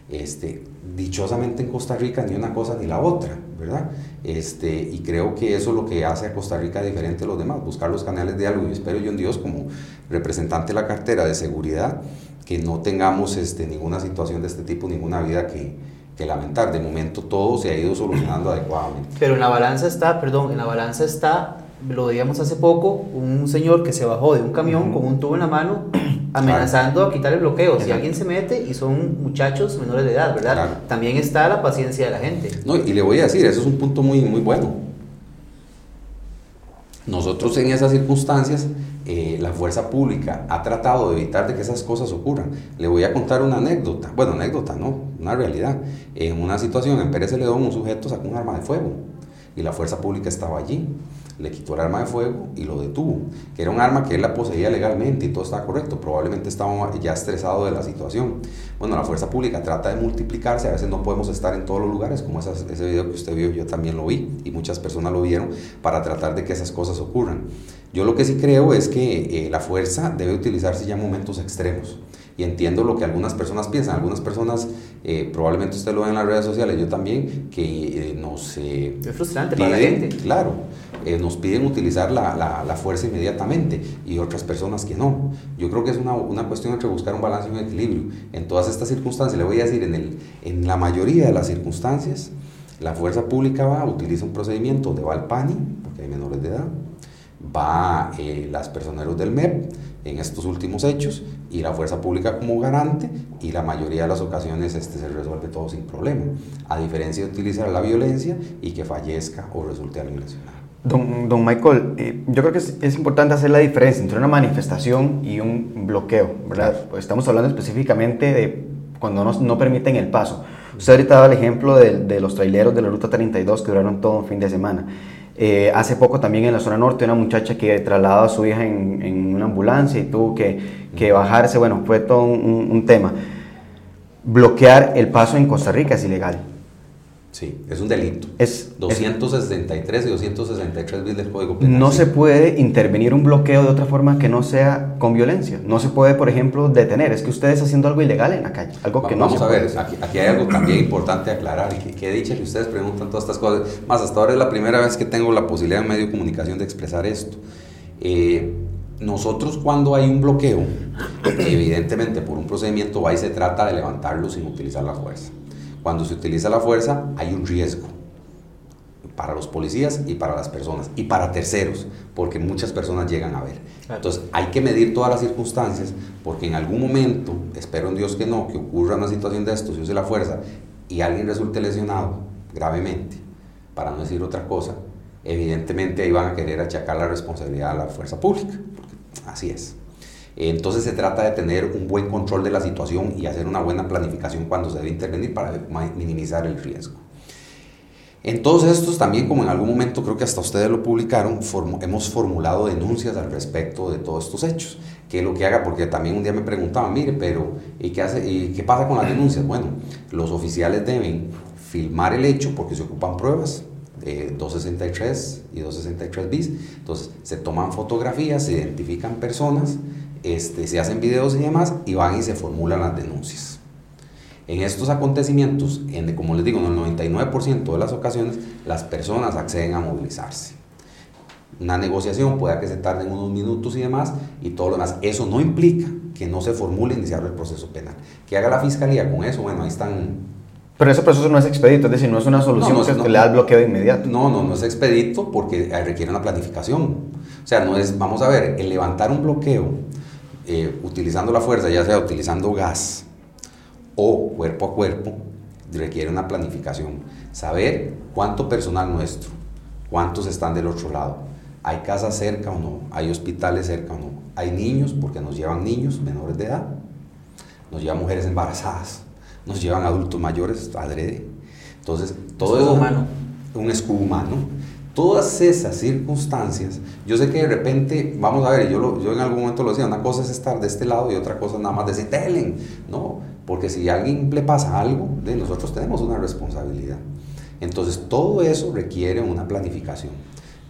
Este, dichosamente en Costa Rica ni una cosa ni la otra, ¿verdad? Este, y creo que eso es lo que hace a Costa Rica diferente a los demás, buscar los canales de diálogo. Y espero yo en Dios, como representante de la cartera de seguridad, que no tengamos este, ninguna situación de este tipo, ninguna vida que, que lamentar. De momento todo se ha ido solucionando adecuadamente. Pero en la balanza está, perdón, en la balanza está, lo veíamos hace poco, un señor que se bajó de un camión con un tubo en la mano amenazando a quitar el bloqueo. Si alguien se mete y son muchachos menores de edad, ¿verdad? También está la paciencia de la gente. No, y le voy a decir, eso es un punto muy, muy bueno. Nosotros en esas circunstancias, eh, la fuerza pública ha tratado de evitar de que esas cosas ocurran. Le voy a contar una anécdota, bueno, anécdota, no, una realidad. En una situación en Pérez Celedón, un sujeto sacó un arma de fuego y la fuerza pública estaba allí le quitó el arma de fuego y lo detuvo, que era un arma que él la poseía legalmente y todo estaba correcto, probablemente estaba ya estresado de la situación. Bueno, la fuerza pública trata de multiplicarse, a veces no podemos estar en todos los lugares, como ese video que usted vio, yo también lo vi y muchas personas lo vieron, para tratar de que esas cosas ocurran. Yo lo que sí creo es que eh, la fuerza debe utilizarse ya en momentos extremos y entiendo lo que algunas personas piensan. Algunas personas, eh, probablemente usted lo ve en las redes sociales, yo también, que eh, nos... es frustrante para la gente. Claro, eh, nos piden utilizar la, la, fuerza inmediatamente y otras personas que no. Yo creo que es una, una, cuestión entre buscar un balance y un equilibrio. En todas estas circunstancias, le voy a decir, en, el, en la mayoría de las circunstancias, la fuerza pública va, utiliza un procedimiento donde va PANI, porque hay menores de edad, va eh, las personeros del MEP en estos últimos hechos y la fuerza pública como garante y la mayoría de las ocasiones este se resuelve todo sin problema, a diferencia de utilizar la violencia y que fallezca o resulte alguien lesionado. Don, don Michael, eh, yo creo que es, es, importante hacer la diferencia entre una manifestación y un bloqueo, ¿verdad? Pues estamos hablando específicamente de cuando no, no permiten el paso. Usted ahorita daba el ejemplo de, de, los traileros de la Ruta 32 que duraron todo un fin de semana. Eh, hace poco también en la zona norte una muchacha que trasladaba a su hija en, en una ambulancia y tuvo que, que, bajarse, bueno, fue todo un, un tema. Bloquear el paso en Costa Rica es ilegal. Sí, es un delito. Es, 263 y 263 bis del Código Penal. No se puede intervenir un bloqueo de otra forma que no sea con violencia. No se puede, por ejemplo, detener. Es que ustedes haciendo algo ilegal en la calle. Algo que no Vamos a ver, aquí, aquí, hay algo también importante aclarar y que, que he dicho que ustedes preguntan todas estas cosas. Más, hasta ahora es la primera vez que tengo la posibilidad en medio de comunicación de expresar esto. Eh, nosotros cuando hay un bloqueo, evidentemente por un procedimiento va y se trata de levantarlo sin utilizar la fuerza. Cuando se utiliza la fuerza hay un riesgo para los policías y para las personas y para terceros, porque muchas personas llegan a ver. Entonces hay que medir todas las circunstancias, porque en algún momento, espero en Dios que no, que ocurra una situación de esto, se use la fuerza y alguien resulte lesionado gravemente, para no decir otra cosa, evidentemente ahí van a querer achacar la responsabilidad a la fuerza pública, porque así es. Entonces se trata de tener un buen control de la situación y hacer una buena planificación cuando se debe intervenir para minimizar el riesgo. En todos estos también, como en algún momento creo que hasta ustedes lo publicaron, hemos formulado denuncias al respecto de todos estos hechos. ¿Qué es lo que haga? Porque también un día me preguntaban, mire, pero ¿y qué, hace, qué pasa con las denuncias? Bueno, los oficiales deben filmar el hecho porque se ocupan pruebas, de 263 y 263 bis. Entonces, se toman fotografías, se identifican personas, este, se hacen videos y demás y van y se formulan las denuncias. En estos acontecimientos, en, como les digo, en el 99% de las ocasiones, las personas acceden a movilizarse. Una negociación puede que se tarden unos minutos y demás, y todo lo demás. Eso no implica que no se formule iniciar el proceso penal. Que haga la fiscalía con eso, bueno, ahí están pero ese proceso no es expedito, es decir, no es una solución que le da el bloqueo inmediato. No, no, no es expedito porque requiere una planificación. O sea, no es, vamos a ver, el levantar un bloqueo eh, utilizando la fuerza, ya sea utilizando gas o cuerpo a cuerpo, requiere una planificación. Saber cuánto personal nuestro, cuántos están del otro lado, hay casas cerca o no, hay hospitales cerca o no, hay niños, porque nos llevan niños menores de edad, nos llevan mujeres embarazadas, nos llevan adultos mayores adrede. Entonces, todo es humano. Un escudo humano Todas esas circunstancias, yo sé que de repente, vamos a ver, yo, yo en algún momento lo decía, una cosa es estar de este lado y otra cosa nada más decir, telen, no, porque si a alguien le pasa algo, de nosotros tenemos una responsabilidad. Entonces, todo eso requiere una planificación.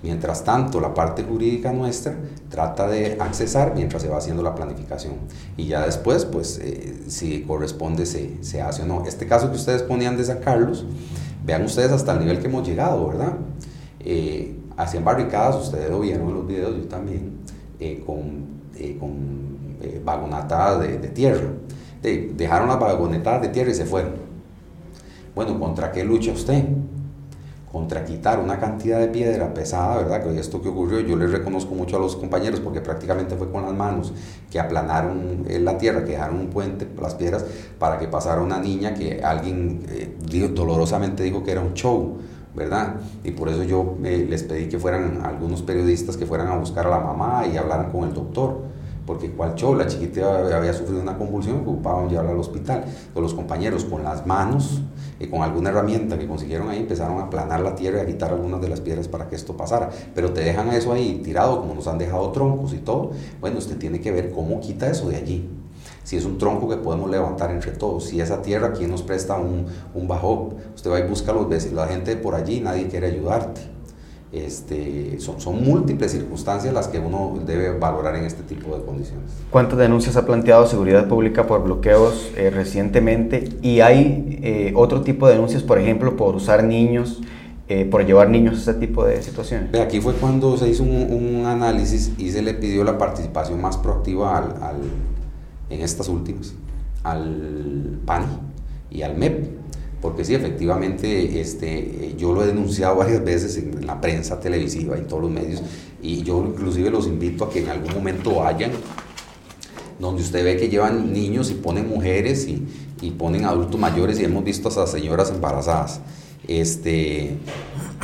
Mientras tanto, la parte jurídica nuestra trata de accesar mientras se va haciendo la planificación. Y ya después, pues, eh, si corresponde, se, se, hace o no. Este caso que ustedes ponían de San Carlos, vean ustedes hasta el nivel que hemos llegado, ¿verdad? Eh, hacían barricadas, ustedes lo vieron en los videos, yo también, eh, con, eh, con eh, vagonetadas de, tierra. dejaron las vagonetadas de tierra y se fueron. Bueno, ¿contra qué lucha usted? Contra quitar una cantidad de piedra pesada, ¿verdad? Que esto que ocurrió, yo les reconozco mucho a los compañeros porque prácticamente fue con las manos que aplanaron la tierra, que dejaron un puente, las piedras, para que pasara una niña que alguien dolorosamente dijo que era un show ¿verdad? Y por eso yo eh, les pedí que fueran algunos periodistas que fueran a buscar a la mamá y hablaran con el doctor, porque cual show, la chiquita había sufrido una convulsión, ocupaban llevarla al hospital. Entonces los compañeros con las manos y con alguna herramienta que consiguieron ahí empezaron a aplanar la tierra y a quitar algunas de las piedras para que esto pasara. Pero te dejan eso ahí tirado, como nos han dejado troncos y todo, bueno, usted tiene que ver cómo quita eso de allí si es un tronco que podemos levantar entre todos, si esa tierra, ¿quién nos presta un, un bajo? Usted va y busca a los vecinos, la gente por allí, nadie quiere ayudarte. Este, son, son, múltiples circunstancias las que uno debe valorar en este tipo de condiciones. ¿Cuántas denuncias ha planteado Seguridad Pública por bloqueos eh, recientemente? ¿Y hay eh, otro tipo de denuncias, por ejemplo, por usar niños, eh, por llevar niños a este tipo de situaciones? Aquí fue cuando se hizo un, un, análisis y se le pidió la participación más proactiva al, al en estas últimas, al PANI y al MEP. Porque sí, efectivamente, este, yo lo he denunciado varias veces en la prensa televisiva en todos los medios, y yo inclusive los invito a que en algún momento vayan, donde usted ve que llevan niños y ponen mujeres y, y ponen adultos mayores, y hemos visto a esas señoras embarazadas. Este,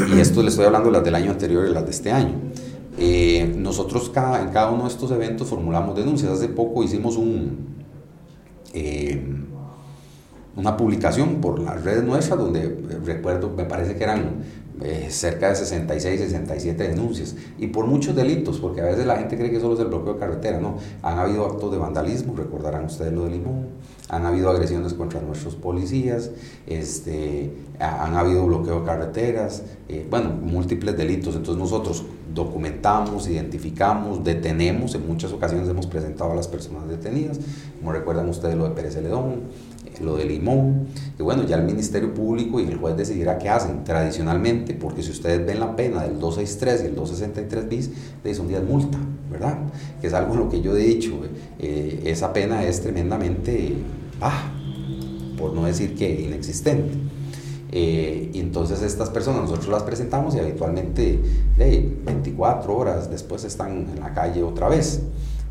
y esto le estoy hablando de las del año anterior y las de este año. Eh, nosotros cada, en cada uno de estos eventos formulamos denuncias. Hace poco hicimos un, eh, una publicación por las redes nuestras donde eh, recuerdo, me parece que eran eh, cerca de 66, 67 denuncias. Y por muchos delitos, porque a veces la gente cree que solo es el bloqueo de carretera, no, han habido actos de vandalismo, recordarán ustedes lo de Limón, han habido agresiones contra nuestros policías, este, han habido bloqueo de carreteras, eh, bueno, múltiples delitos, entonces nosotros documentamos, identificamos, detenemos, en muchas ocasiones hemos presentado a las personas detenidas, como recuerdan ustedes lo de Pérez Celedón, lo de Limón, que bueno, ya el Ministerio Público y el juez decidirá qué hacen tradicionalmente, porque si ustedes ven la pena del 263 y el 263 bis, son días multa, ¿verdad? Que es algo en lo que yo he dicho, eh, esa pena es tremendamente baja, por no decir que inexistente. Eh, y entonces estas personas nosotros las presentamos y habitualmente 24 horas después están en la calle otra vez.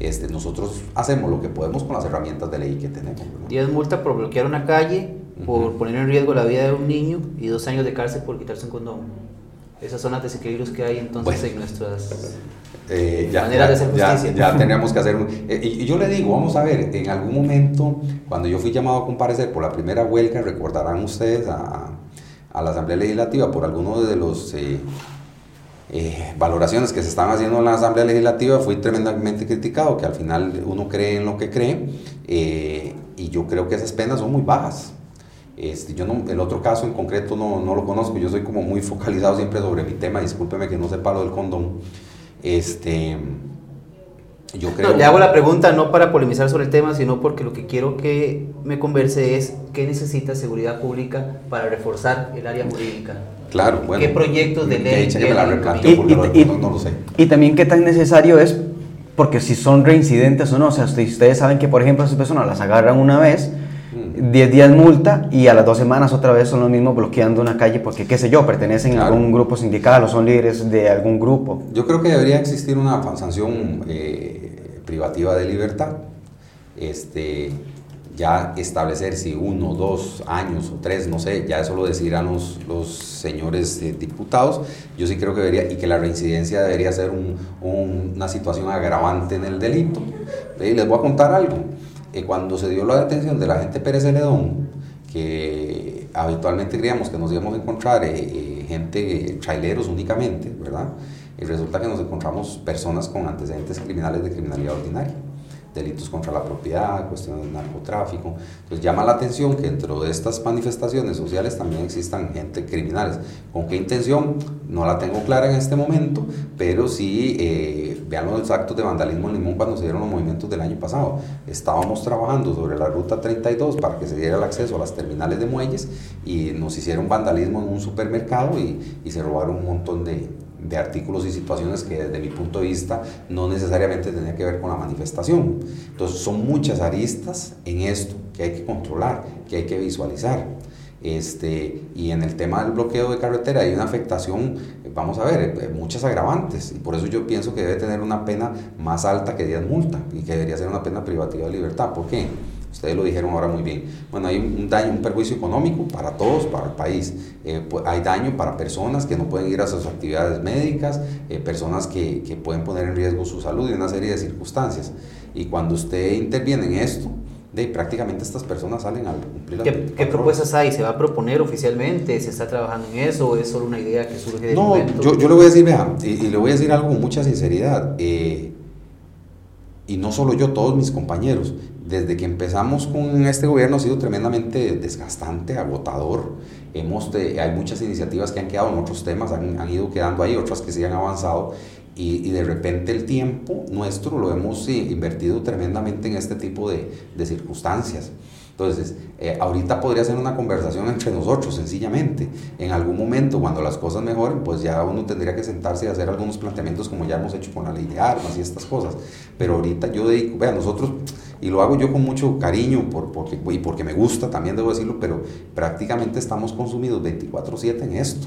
Este, nosotros hacemos lo que podemos con las herramientas de ley que tenemos. 10 multa por bloquear una calle, por poner en riesgo la vida de un niño y dos años de cárcel por quitarse un condón. Esas son las desequilibrios que hay entonces en nuestras eh, maneras de hacer justicia. Ya, tendríamos que hacer un... Eh, y, yo le digo, vamos a ver, en algún momento, cuando yo fui llamado a comparecer por la primera huelga, recordarán ustedes a, a la Asamblea Legislativa por alguno de los... Eh, eh, valoraciones que se estaban haciendo en la Asamblea Legislativa, fui tremendamente criticado, que al final uno cree en lo que cree, eh, y yo creo que esas penas son muy bajas. Este, yo no, el otro caso en concreto no, no, lo conozco, yo soy como muy focalizado siempre sobre mi tema, discúlpeme que no sepa lo del condón. Este, yo creo... le hago la pregunta no para polemizar sobre el tema, sino porque lo que quiero que me converse es qué necesita seguridad pública para reforzar el área jurídica. Claro, bueno. ¿Qué proyectos de ley? y, no, lo sé. Y también qué tan necesario es, porque si son reincidentes o no, o sea, ustedes saben que, por ejemplo, esas personas las agarran una vez, 10 mm. días multa y a las dos semanas otra vez son los mismos bloqueando una calle porque, qué sé yo, pertenecen a algún grupo sindical o son líderes de algún grupo. Yo creo que debería existir una sanción eh, privativa de libertad. Este, ya establecer si uno, dos años o tres, no sé, ya eso lo decidirán los, los señores eh, diputados. Yo sí creo que debería, y que la reincidencia debería ser un, una situación agravante en el delito. Y les voy a contar algo. Eh, cuando se dio la detención de la gente Pérez Celedón, que habitualmente creíamos que nos íbamos a encontrar eh, gente, traileros únicamente, ¿verdad? Y resulta que nos encontramos personas con antecedentes criminales de criminalidad ordinaria delitos contra la propiedad, cuestiones de narcotráfico. Entonces llama la atención que dentro de estas manifestaciones sociales también existan gente criminales. ¿Con qué intención? No la tengo clara en este momento, pero sí, eh, vean los actos de vandalismo en Limón cuando se dieron los movimientos del año pasado. Estábamos trabajando sobre la ruta 32 para que se diera el acceso a las terminales de muelles y nos hicieron vandalismo en un supermercado y, y se robaron un montón de, de artículos y situaciones que desde mi punto de vista no necesariamente tenía que ver con la manifestación. Entonces son muchas aristas en esto que hay que controlar, que hay que visualizar. Este, y en el tema del bloqueo de carretera hay una afectación, vamos a ver, eh, muchas agravantes, y por eso yo pienso que debe tener una pena más alta que 10 multa y que debería ser una pena privativa de libertad. ¿Por qué? Ustedes lo dijeron ahora muy bien. Bueno, hay un daño, un perjuicio económico para todos, para el país. Eh, pues, hay daño para personas que no pueden ir a sus actividades médicas, eh, personas que, que, pueden poner en riesgo su salud y una serie de circunstancias. Y cuando usted interviene en esto, de prácticamente estas personas salen al cumplir ¿Qué, ¿Qué, propuestas hay? ¿Se va a proponer oficialmente? ¿Se está trabajando en eso? ¿O es solo una idea que surge del No, yo, yo, le voy a decir, vea, y, y, le voy a decir algo con mucha sinceridad. Eh, y no solo yo, todos mis compañeros desde que empezamos con este gobierno ha sido tremendamente desgastante, agotador. Hemos hay muchas iniciativas que han quedado en otros temas, han, han ido quedando ahí, otras que sí han avanzado. Y, y, de repente el tiempo nuestro lo hemos invertido tremendamente en este tipo de, de circunstancias. Entonces, eh, ahorita podría ser una conversación entre nosotros, sencillamente. En algún momento, cuando las cosas mejoren, pues ya uno tendría que sentarse y hacer algunos planteamientos como ya hemos hecho con la ley de armas y estas cosas. Pero ahorita yo dedico, vea, nosotros y lo hago yo con mucho cariño por, porque, y porque me gusta, también debo decirlo, pero prácticamente estamos consumidos 24/7 en esto.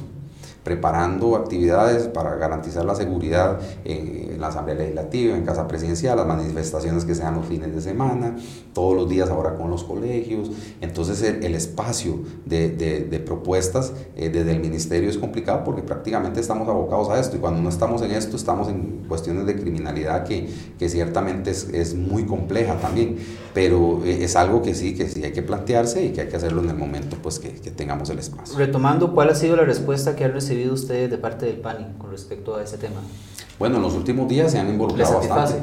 Preparando actividades para garantizar la seguridad en, la Asamblea Legislativa, en Casa Presidencial, las manifestaciones que sean los fines de semana, todos los días ahora con los colegios. Entonces el, espacio de, de, propuestas eh, desde el Ministerio es complicado porque prácticamente estamos abocados a esto y cuando no estamos en esto estamos en cuestiones de criminalidad que, que ciertamente es, es, muy compleja también, pero eh, es algo que sí, que sí hay que plantearse y que hay que hacerlo en el momento pues que, que tengamos el espacio. Retomando, ¿cuál ha sido la respuesta que han recibido ustedes de parte del PANI con respecto a ese tema? Bueno, en los últimos días se han involucrado bastante.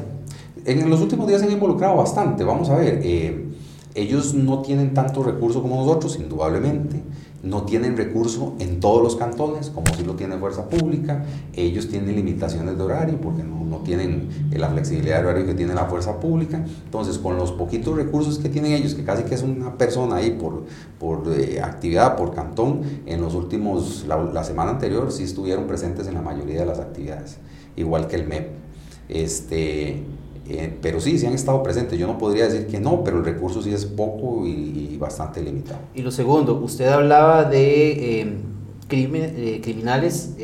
En los últimos días se han involucrado bastante. Vamos a ver, eh, ellos no tienen tanto recurso como nosotros, indudablemente. No tienen recurso en todos los cantones, como si lo tiene Fuerza Pública, ellos tienen limitaciones de horario porque no, no, tienen la flexibilidad de horario que tiene la Fuerza Pública, entonces con los poquitos recursos que tienen ellos, que casi que es una persona ahí por, por eh, actividad, por cantón, en los últimos, la, semana anterior sí estuvieron presentes en la mayoría de las actividades, igual que el MEP. Este, eh, pero sí, sí han estado presentes. Yo no podría decir que no, pero el recurso sí es poco y, bastante limitado. Y lo segundo, usted hablaba de eh, eh, criminales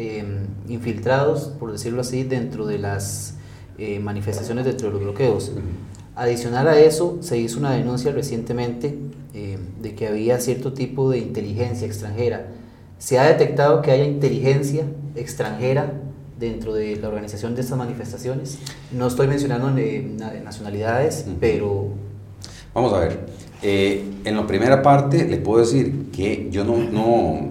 infiltrados, por decirlo así, dentro de las manifestaciones, dentro de los bloqueos. Adicional a eso, se hizo una denuncia recientemente de que había cierto tipo de inteligencia extranjera. ¿Se ha detectado que haya inteligencia extranjera dentro de la organización de estas manifestaciones. No estoy mencionando nacionalidades, pero... Vamos a ver, eh, en la primera parte le puedo decir que yo no, no,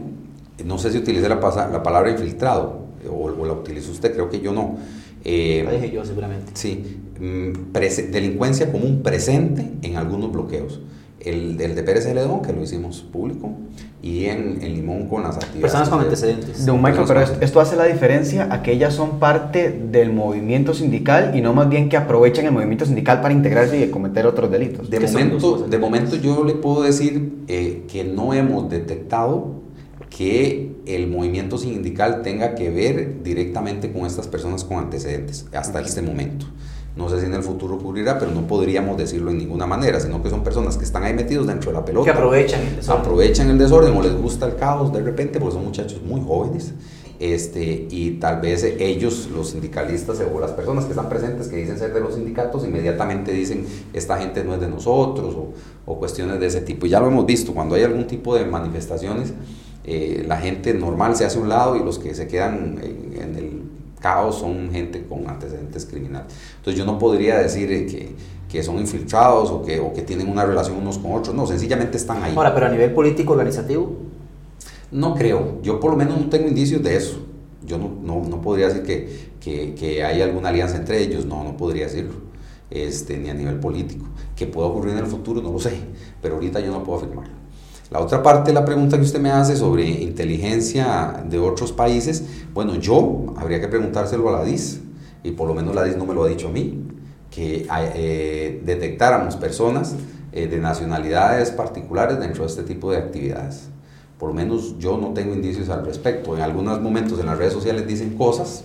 no sé si utilicé la, la palabra infiltrado o, la utilizó usted, creo que yo no. Eh, la dije yo seguramente. Sí, mm, delincuencia común presente en algunos bloqueos el, el de Pérez Celedón, que lo hicimos público, y en, en Limón con las actividades. Personas con antecedentes. Don Michael, pero esto, hace la diferencia a que ellas son parte del movimiento sindical y no más bien que aprovechan el movimiento sindical para integrarse y cometer otros delitos. De, momento, de momento yo le puedo decir eh, que no hemos detectado que el movimiento sindical tenga que ver directamente con estas personas con antecedentes hasta este momento. No sé si en el futuro ocurrirá, pero no podríamos decirlo en ninguna manera, sino que son personas que están ahí metidos dentro de la pelota. Que aprovechan el desorden. Aprovechan el desorden o les gusta el caos de repente, porque son muchachos muy jóvenes. Este, y tal vez ellos, los sindicalistas o las personas que están presentes, que dicen ser de los sindicatos, inmediatamente dicen, esta gente no es de nosotros, o, o cuestiones de ese tipo. Y ya lo hemos visto, cuando hay algún tipo de manifestaciones, eh, la gente normal se hace a un lado y los que se quedan en el son gente con antecedentes criminales. Entonces yo no podría decir eh, que, que son infiltrados o que, o que tienen una relación unos con otros, no, sencillamente están ahí. Ahora, pero a nivel político organizativo. No creo, yo por lo menos no tengo indicios de eso. Yo no, no, no podría decir que, que, que, hay alguna alianza entre ellos, no, no podría decirlo, este, ni a nivel político. Que pueda ocurrir en el futuro, no lo sé, pero ahorita yo no puedo afirmarlo. La otra parte de la pregunta que usted me hace sobre inteligencia de otros países, bueno, yo habría que preguntárselo a la DIS, y por lo menos la DIS no me lo ha dicho a mí, que eh, detectáramos personas eh, de nacionalidades particulares dentro de este tipo de actividades. Por lo menos yo no tengo indicios al respecto. En algunos momentos en las redes sociales dicen cosas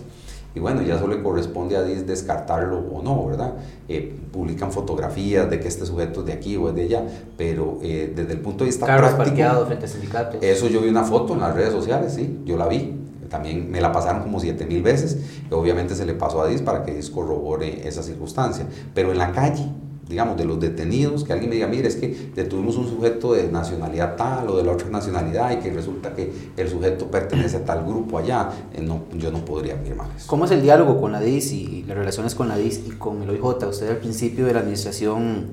y bueno, ya solo le corresponde a DIS descartarlo o no, ¿verdad? Eh, publican fotografías de que este sujeto es de aquí o es de allá, pero eh, desde el punto de vista Carros práctico... frente a sindicatos. Eso yo vi una foto en las redes sociales, sí, yo la vi. También me la pasaron como 7 mil veces. Obviamente se le pasó a DIS para que DIS corrobore esa circunstancia. Pero en la calle, digamos, de los detenidos, que alguien me diga, mire, es que detuvimos un sujeto de nacionalidad tal o de la otra nacionalidad y que resulta que el sujeto pertenece a tal grupo allá, eh, no, yo no podría afirmar eso. ¿Cómo es el diálogo con la DIS y las relaciones con la DIS y con el OIJ? Usted al principio de la administración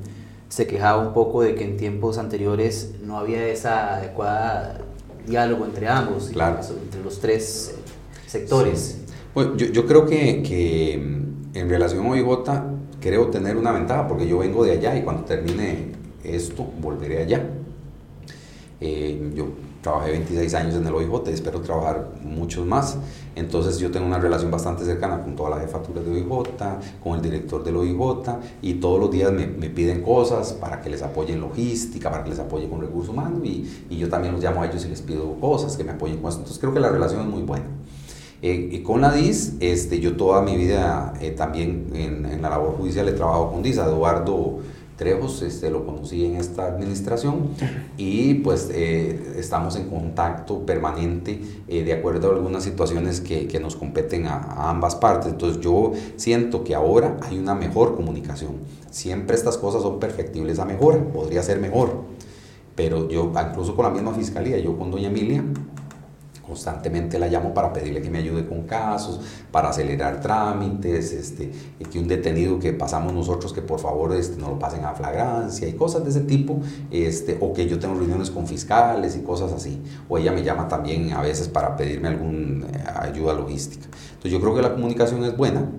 se quejaba un poco de que en tiempos anteriores no había esa adecuada diálogo entre ambos, claro. entre los tres sectores. Bueno, yo, yo, creo que, que mm, en relación a OIJ creo tener una ventaja porque yo vengo de allá y cuando termine esto volveré allá. Eh, yo trabajé 26 años en el OIJ, espero trabajar muchos más, entonces yo tengo una relación bastante cercana con toda la jefatura de OIJ, con el director del OIJ y todos los días me, me piden cosas para que les apoye en logística, para que les apoye con recursos humanos y, y, yo también los llamo a ellos y les pido cosas, que me apoyen con eso, entonces creo que la relación es muy buena. Eh, con la DIS, este, yo toda mi vida eh, también en, en, la labor judicial he trabajado con DIS. Eduardo Trejos este, lo conocí en esta administración y pues eh, estamos en contacto permanente eh, de acuerdo a algunas situaciones que, que nos competen a, a, ambas partes. Entonces yo siento que ahora hay una mejor comunicación. Siempre estas cosas son perfectibles a mejor, podría ser mejor. Pero yo, incluso con la misma fiscalía, yo con doña Emilia, constantemente la llamo para pedirle que me ayude con casos, para acelerar trámites, este, que un detenido que pasamos nosotros que por favor este, no lo pasen a flagrancia y cosas de ese tipo, este, o que yo tengo reuniones con fiscales y cosas así, o ella me llama también a veces para pedirme alguna eh, ayuda logística. Entonces yo creo que la comunicación es buena,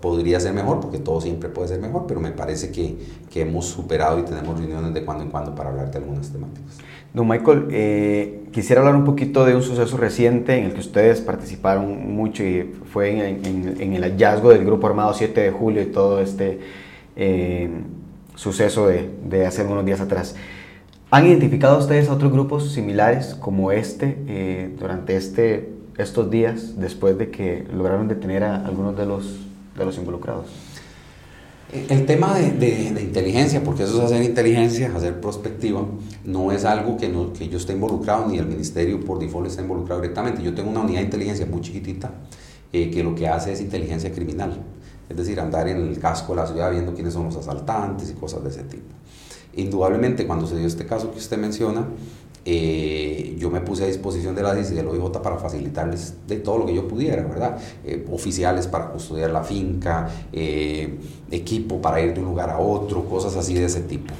podría ser mejor, porque todo siempre puede ser mejor, pero me parece que, que hemos superado y tenemos reuniones de cuando en cuando para hablar de algunas temáticas. Don Michael, eh, quisiera hablar un poquito de un suceso reciente en el que ustedes participaron mucho y fue en, en, en el hallazgo del Grupo Armado 7 de Julio y todo este eh, suceso de, de, hace unos días atrás. ¿Han identificado ustedes a otros grupos similares como este eh, durante este, estos días después de que lograron detener a algunos de los, de los involucrados? El tema de, de, de, inteligencia, porque eso es hacer inteligencia, hacer prospectiva, no es algo que, no, que yo esté involucrado ni el ministerio por default está involucrado directamente. Yo tengo una unidad de inteligencia muy chiquitita eh, que lo que hace es inteligencia criminal, es decir, andar en el casco de la ciudad viendo quiénes son los asaltantes y cosas de ese tipo. Indudablemente, cuando se dio este caso que usted menciona, eh, yo me puse a disposición de la DIC y del OIJ para facilitarles de todo lo que yo pudiera, ¿verdad? Eh, oficiales para custodiar la finca, eh, equipo para ir de un lugar a otro, cosas así de ese tipo.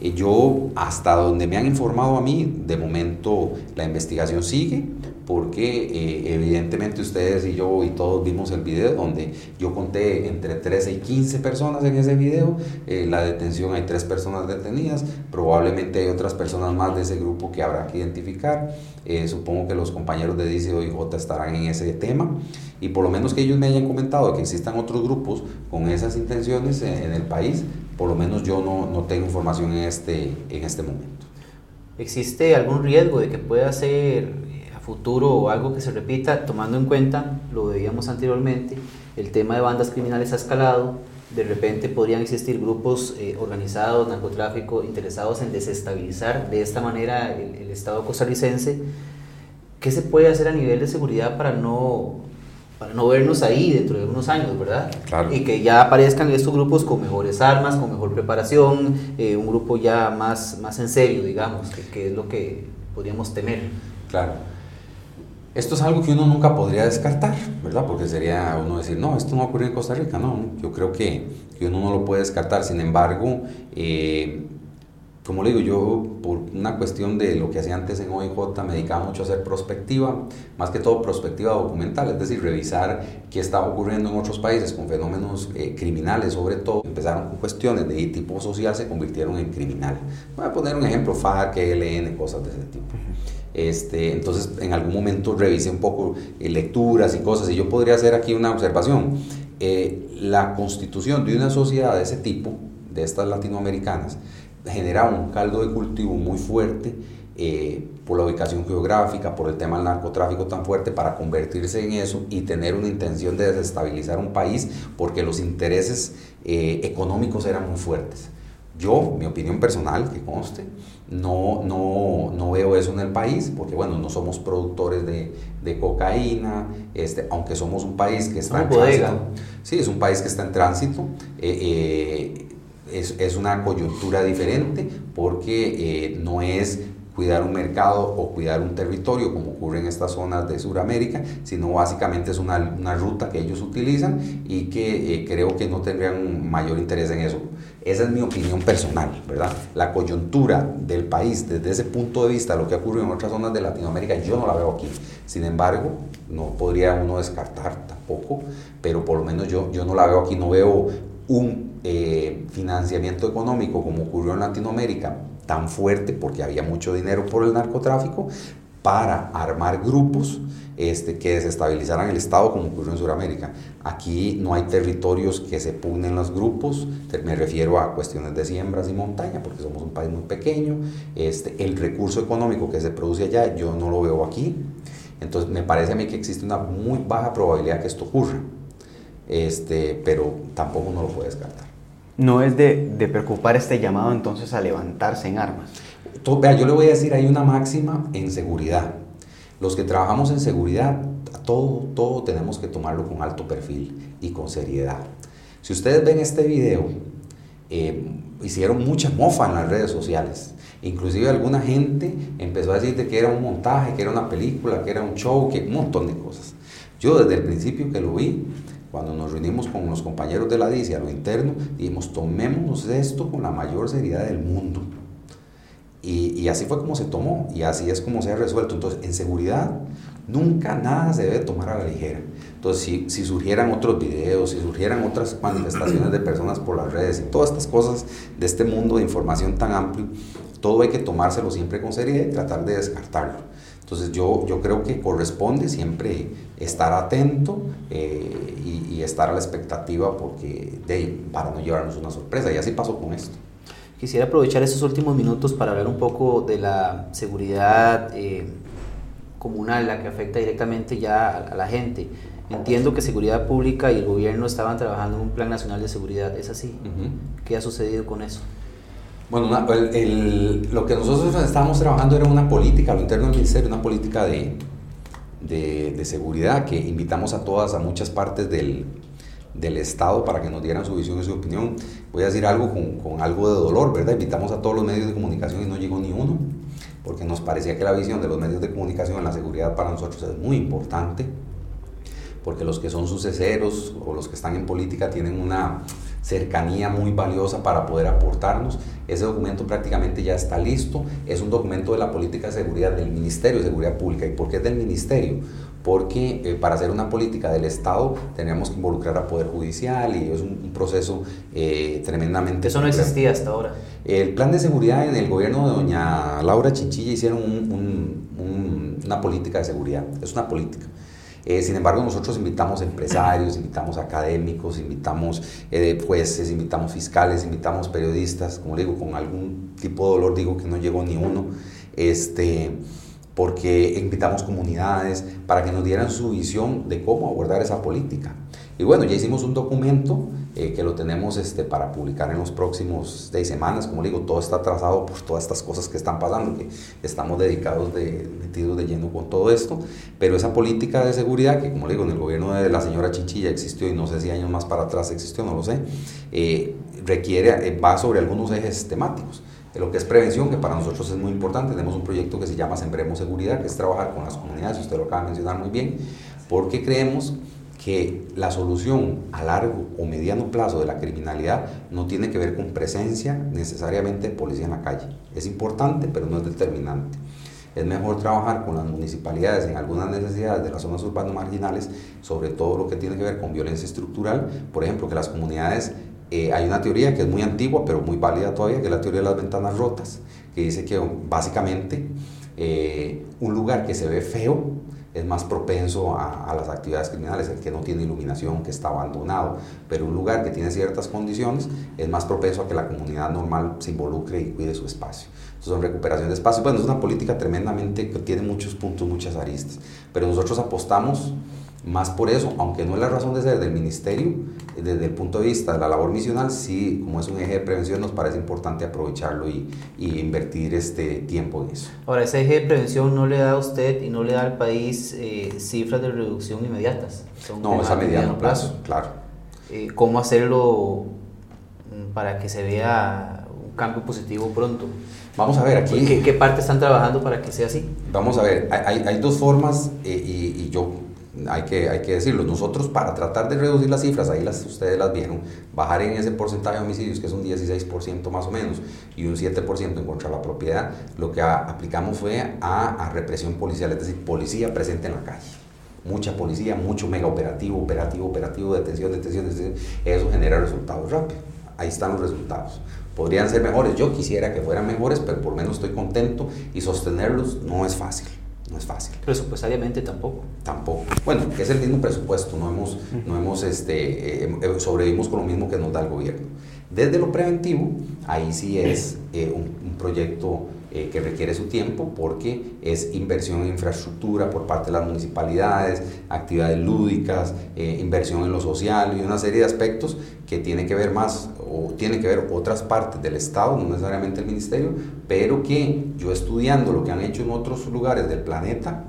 Yo, hasta donde me han informado a mí, de momento la investigación sigue, porque eh, evidentemente ustedes y yo y todos vimos el video donde yo conté entre 13 y 15 personas en ese video, eh, la detención hay tres personas detenidas, probablemente hay otras personas más de ese grupo que habrá que identificar, eh, supongo que los compañeros de DICE y J estarán en ese tema y por lo menos que ellos me hayan comentado que existan otros grupos con esas intenciones en, el país, por lo menos yo no, no tengo información en este, en este momento. ¿Existe algún riesgo de que pueda ser futuro o algo que se repita, tomando en cuenta, lo veíamos anteriormente, el tema de bandas criminales ha escalado, de repente podrían existir grupos eh, organizados, narcotráfico, interesados en desestabilizar de esta manera el, el, Estado costarricense. ¿Qué se puede hacer a nivel de seguridad para no, para no vernos ahí dentro de unos años, verdad? Claro. Y que ya aparezcan estos grupos con mejores armas, con mejor preparación, eh, un grupo ya más, más en serio, digamos, que, que es lo que podríamos temer. Claro. Esto es algo que uno nunca podría descartar, ¿verdad? Porque sería uno decir, no, esto no va a ocurrir en Costa Rica, no, yo creo que, que uno no lo puede descartar, sin embargo, eh, como le digo, yo por una cuestión de lo que hacía antes en OIJ me dedicaba mucho a hacer prospectiva, más que todo prospectiva documental, es decir, revisar qué estaba ocurriendo en otros países con fenómenos eh, criminales, sobre todo. Empezaron con cuestiones de tipo social, se convirtieron en criminal. Voy a poner un ejemplo, FARC, ELN, cosas de ese tipo. Este, entonces, en algún momento revisé un poco eh, lecturas y cosas, y yo podría hacer aquí una observación. Eh, la constitución de una sociedad de ese tipo, de estas latinoamericanas, genera un caldo de cultivo muy fuerte eh, por la ubicación geográfica, por el tema del narcotráfico tan fuerte, para convertirse en eso y tener una intención de desestabilizar un país, porque los intereses eh, económicos eran muy fuertes. Yo, mi opinión personal, que conste, no, no, no, veo eso en el país, porque bueno, no somos productores de, de cocaína, este, aunque somos un país que está en bodega. tránsito. Sí, es un país que está en tránsito. Eh, eh, es, es, una coyuntura diferente porque eh, no es cuidar un mercado o cuidar un territorio como ocurre en estas zonas de Sudamérica, sino básicamente es una, una, ruta que ellos utilizan y que eh, creo que no tendrían mayor interés en eso. Esa es mi opinión personal, ¿verdad? La coyuntura del país desde ese punto de vista, lo que ocurre en otras zonas de Latinoamérica, yo no la veo aquí. Sin embargo, no podría uno descartar tampoco, pero por lo menos yo, yo no la veo aquí, no veo un eh, financiamiento económico como ocurrió en Latinoamérica tan fuerte porque había mucho dinero por el narcotráfico para armar grupos este, que desestabilizaran el Estado como ocurrió en Sudamérica. Aquí no hay territorios que se pugnen los grupos, me refiero a cuestiones de siembras y montaña, porque somos un país muy pequeño. Este, el recurso económico que se produce allá yo no lo veo aquí. Entonces me parece a mí que existe una muy baja probabilidad que esto ocurra, este, pero tampoco uno lo puede descartar. No es de, de preocupar este llamado entonces a levantarse en armas. vea, yo le voy a decir, hay una máxima en seguridad. Los que trabajamos en seguridad, todo, todo tenemos que tomarlo con alto perfil y con seriedad. Si ustedes ven este video, eh, hicieron mucha mofa en las redes sociales. Inclusive alguna gente empezó a decir que era un montaje, que era una película, que era un show, que un montón de cosas. Yo desde el principio que lo vi, cuando nos reunimos con los compañeros de la DICI a lo interno, dijimos, tomémonos esto con la mayor seriedad del mundo. Y, y, así fue como se tomó y así es como se ha resuelto. Entonces, en seguridad, nunca nada se debe tomar a la ligera. Entonces, si, si surgieran otros videos, si surgieran otras manifestaciones de personas por las redes y todas estas cosas de este mundo de información tan amplio, todo hay que tomárselo siempre con seriedad y tratar de descartarlo. Entonces yo, yo creo que corresponde siempre estar atento eh, y, estar a la expectativa porque de, para no llevarnos una sorpresa. Y así pasó con esto. Quisiera aprovechar estos últimos minutos para hablar un poco de la seguridad eh, comunal, la que afecta directamente ya a, la gente. Entiendo que Seguridad Pública y el gobierno estaban trabajando en un Plan Nacional de Seguridad. ¿Es así? ¿Qué ha sucedido con eso? Bueno, lo que nosotros estábamos trabajando era una política, a lo interno del ministerio, una política de, de, seguridad que invitamos a todas, a muchas partes del, del, Estado para que nos dieran su visión y su opinión. Voy a decir algo con, con, algo de dolor, ¿verdad? Invitamos a todos los medios de comunicación y no llegó ni uno, porque nos parecía que la visión de los medios de comunicación en la seguridad para nosotros es muy importante, porque los que son suceseros o los que están en política tienen una cercanía muy valiosa para poder aportarnos. Ese documento prácticamente ya está listo. Es un documento de la política de seguridad del Ministerio de Seguridad Pública. ¿Y por qué es del Ministerio? Porque eh, para hacer una política del Estado tenemos que involucrar a Poder Judicial y es un, proceso eh, tremendamente... Eso no existía hasta ahora. El plan de seguridad en el gobierno de doña Laura Chinchilla hicieron una política de seguridad. Es una política. Eh, sin embargo, nosotros invitamos empresarios, invitamos académicos, invitamos eh, jueces, invitamos fiscales, invitamos periodistas, como digo, con algún tipo de dolor digo que no llegó ni uno, este, porque invitamos comunidades para que nos dieran su visión de cómo abordar esa política. Y bueno, ya hicimos un documento eh, que lo tenemos este, para publicar en los próximos seis semanas. Como digo, todo está trazado por todas estas cosas que están pasando, que estamos dedicados, de, metidos de lleno con todo esto. Pero esa política de seguridad, que como digo, en el gobierno de la señora Chinchilla existió y no sé si años más para atrás existió, no lo sé, eh, requiere, eh, va sobre algunos ejes temáticos lo que es prevención, que para nosotros es muy importante. Tenemos un proyecto que se llama Sembremos Seguridad, que es trabajar con las comunidades, usted lo acaba de mencionar muy bien, porque creemos que la solución a largo o mediano plazo de la criminalidad no tiene que ver con presencia necesariamente de policía en la calle. Es importante, pero no es determinante. Es mejor trabajar con las municipalidades en algunas necesidades de las zonas urbanas marginales, sobre todo lo que tiene que ver con violencia estructural. Por ejemplo, que las comunidades, eh, hay una teoría que es muy antigua, pero muy válida todavía, que es la teoría de las ventanas rotas, que dice que básicamente eh, un lugar que se ve feo es más propenso a, las actividades criminales, el que no tiene iluminación, que está abandonado, pero un lugar que tiene ciertas condiciones es más propenso a que la comunidad normal se involucre y cuide su espacio. Entonces, son recuperación de espacio. Bueno, es una política tremendamente que tiene muchos puntos, muchas aristas, pero nosotros apostamos más por eso, aunque no es la razón de ser del ministerio, desde el punto de vista de la labor misional, sí, como es un eje de prevención, nos parece importante aprovecharlo y, y invertir este tiempo en eso. Ahora, ese eje de prevención no le da a usted y no le da al país eh, cifras de reducción inmediatas. no, es a mediano plazo, claro. Eh, ¿Cómo hacerlo mm, para que se vea un cambio positivo pronto? Vamos a ver aquí. ¿Qué, qué parte están trabajando para que sea así? Vamos a ver, hay, hay dos formas eh, y, hay que, hay que decirlo. Nosotros para tratar de reducir las cifras, ahí las, ustedes las vieron, bajar en ese porcentaje de homicidios, que es un 16% más o menos, y un 7% en contra de la propiedad, lo que aplicamos fue a, represión policial, es decir, policía presente en la calle. Mucha policía, mucho mega operativo, operativo, operativo, detención, detención, detención. Eso genera resultados rápidos. Ahí están los resultados. Podrían ser mejores, yo quisiera que fueran mejores, pero por lo menos estoy contento y sostenerlos no es fácil. No es fácil. Presupuestariamente tampoco. Tampoco. Bueno, es el mismo presupuesto, no hemos, no hemos este, eh, eh, sobrevivimos con lo mismo que nos da el gobierno. Desde lo preventivo, ahí sí es eh, un, proyecto que requiere su tiempo porque es inversión en infraestructura por parte de las municipalidades, actividades lúdicas, inversión en lo social y una serie de aspectos que tiene que ver más o tiene que ver otras partes del Estado, no necesariamente el Ministerio, pero que yo estudiando lo que han hecho en otros lugares del planeta,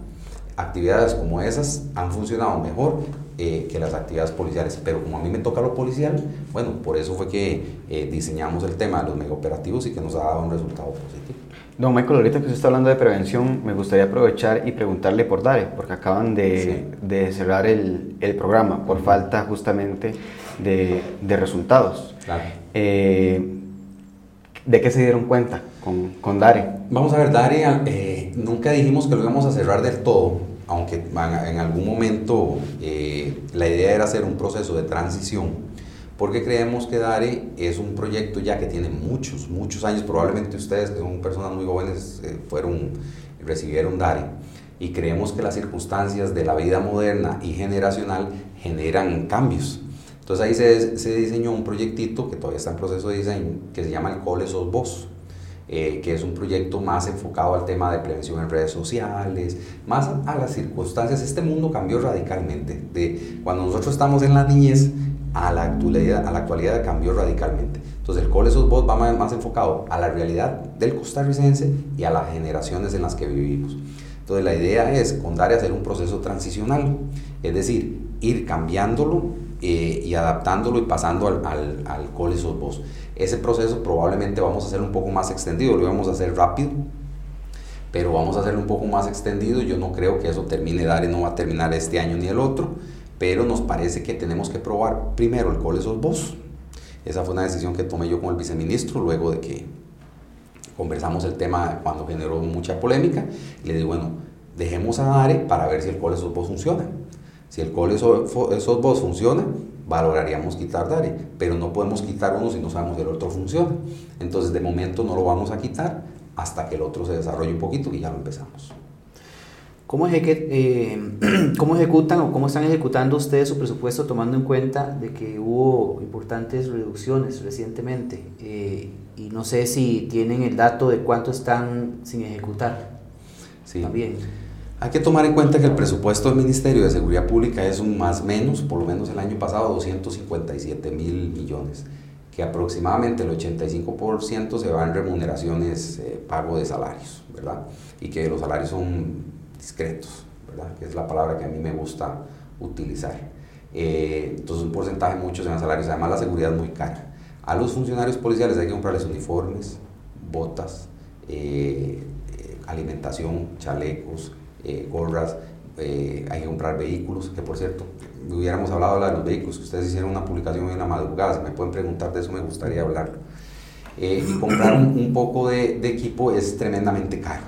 actividades como esas han funcionado mejor eh, que las actividades policiales. Pero como a mí me toca lo policial, bueno, por eso fue que eh, diseñamos el tema de los megaoperativos y que nos ha dado un resultado positivo. Don Michael, ahorita que usted está hablando de prevención, me gustaría aprovechar y preguntarle por DARE, porque acaban de, de cerrar el, el, programa por falta justamente de, de resultados. Claro. Eh, ¿De qué se dieron cuenta con, con DARE? Vamos a ver, DARE, eh, nunca dijimos que lo íbamos a cerrar del todo, aunque en algún momento eh, la idea era hacer un proceso de transición porque creemos que DARE es un proyecto ya que tiene muchos, muchos años, probablemente ustedes que son personas muy jóvenes eh, fueron, recibieron DARE, y creemos que las circunstancias de la vida moderna y generacional generan cambios. Entonces ahí se, se diseñó un proyectito que todavía está en proceso de diseño, que se llama el Cole Sos Vos. Eh, que es un proyecto más enfocado al tema de prevención en redes sociales, más a las circunstancias. Este mundo cambió radicalmente. De cuando nosotros estamos en la niñez, a la actualidad, a la actualidad cambió radicalmente. Entonces el Cole esos va más, enfocado a la realidad del costarricense y a las generaciones en las que vivimos. Entonces la idea es con DARE hacer un proceso transicional, es decir, ir cambiándolo eh, y adaptándolo y pasando al, al, al esos Ese proceso probablemente vamos a hacer un poco más extendido, lo vamos a hacer rápido, pero vamos a hacerlo un poco más extendido. Yo no creo que eso termine, DARE no va a terminar este año ni el otro pero nos parece que tenemos que probar primero el Cole. Esa fue una decisión que tomé yo con el viceministro luego de que conversamos el tema cuando generó mucha polémica. le digo, bueno, dejemos a DARE para ver si el Cole vos funciona. Si el Cole esos vos funciona, valoraríamos quitar DARE, pero no podemos quitar uno si no sabemos que el otro funciona. Entonces, de momento no lo vamos a quitar hasta que el otro se desarrolle un poquito y ya lo empezamos. ¿Cómo, eh, ¿Cómo, ejecutan o cómo están ejecutando ustedes su presupuesto tomando en cuenta de que hubo importantes reducciones recientemente? Eh, y no sé si tienen el dato de cuánto están sin ejecutar. Sí. También. Hay que tomar en cuenta que el presupuesto del Ministerio de Seguridad Pública es un más menos, por lo menos el año pasado, 257 mil millones, que aproximadamente el 85% se va en remuneraciones, eh, pago de salarios, ¿verdad? Y que los salarios son discretos, ¿verdad? que es la palabra que a mí me gusta utilizar. Eh, entonces un porcentaje mucho se van salarios, además la seguridad es muy cara. A los funcionarios policiales hay que comprarles uniformes, botas, eh, alimentación, chalecos, gorras, hay que comprar vehículos, que por cierto, hubiéramos hablado de los vehículos, que ustedes hicieron una publicación en la madrugada, si me pueden preguntar de eso me gustaría hablar. y comprar un, poco de, equipo es tremendamente caro,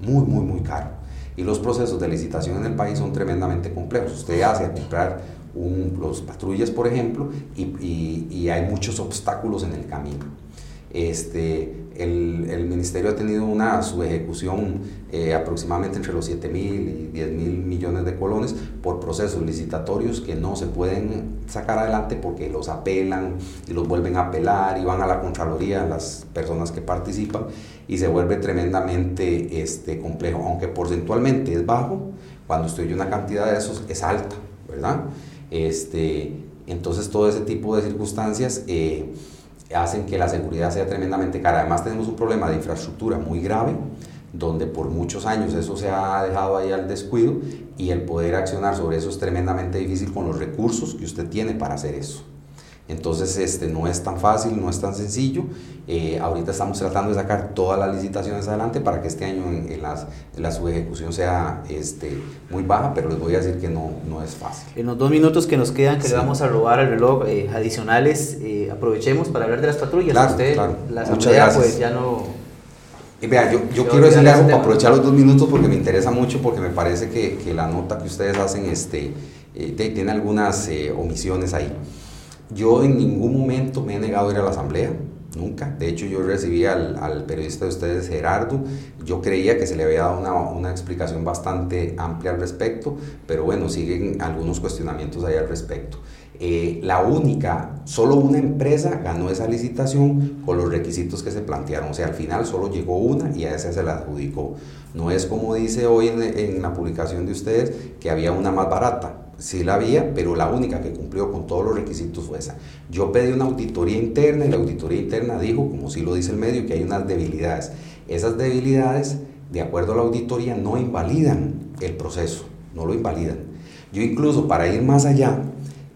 muy, muy, muy caro y los procesos de licitación en el país son tremendamente complejos. Usted hace comprar un, los patrullas, por ejemplo, y, y, y, hay muchos obstáculos en el camino. Este, el, el Ministerio ha tenido una subejecución eh, aproximadamente entre los 7 mil y 10 mil millones de colones por procesos licitatorios que no se pueden sacar adelante porque los apelan y los vuelven a apelar y van a la Contraloría las personas que participan y se vuelve tremendamente este, complejo, aunque porcentualmente es bajo, cuando usted oye una cantidad de esos es alta, ¿verdad? Este, entonces todo ese tipo de circunstancias... Eh, hacen que la seguridad sea tremendamente cara. Además tenemos un problema de infraestructura muy grave, donde por muchos años eso se ha dejado ahí al descuido y el poder accionar sobre eso es tremendamente difícil con los recursos que usted tiene para hacer eso. Entonces, este, no es tan fácil, no es tan sencillo. Eh, ahorita estamos tratando de sacar todas las licitaciones adelante para que este año en, las, la subejecución sea este, muy baja, pero les voy a decir que no, no es fácil. En los dos minutos que nos quedan, que le vamos a robar al reloj eh, adicionales, eh, aprovechemos para hablar de las patrullas. Claro, Usted, claro. La Muchas gracias. pues ya no... Vea, yo, yo quiero decirle algo para aprovechar los dos minutos porque me interesa mucho, porque me parece que, que la nota que ustedes hacen este, tiene algunas omisiones ahí. Yo en ningún momento me he negado a ir a la asamblea, nunca. De hecho, yo recibí al, periodista de ustedes, Gerardo, yo creía que se le había dado una, explicación bastante amplia al respecto, pero bueno, siguen algunos cuestionamientos ahí al respecto. Eh, la única, solo una empresa ganó esa licitación con los requisitos que se plantearon. O sea, al final solo llegó una y a esa se la adjudicó. No es como dice hoy en la publicación de ustedes que había una más barata sí la había, pero la única que cumplió con todos los requisitos fue esa. Yo pedí una auditoría interna y la auditoría interna dijo, como sí lo dice el medio, que hay unas debilidades. Esas debilidades, de acuerdo a la auditoría, no invalidan el proceso, no lo invalidan. Yo incluso para ir más allá,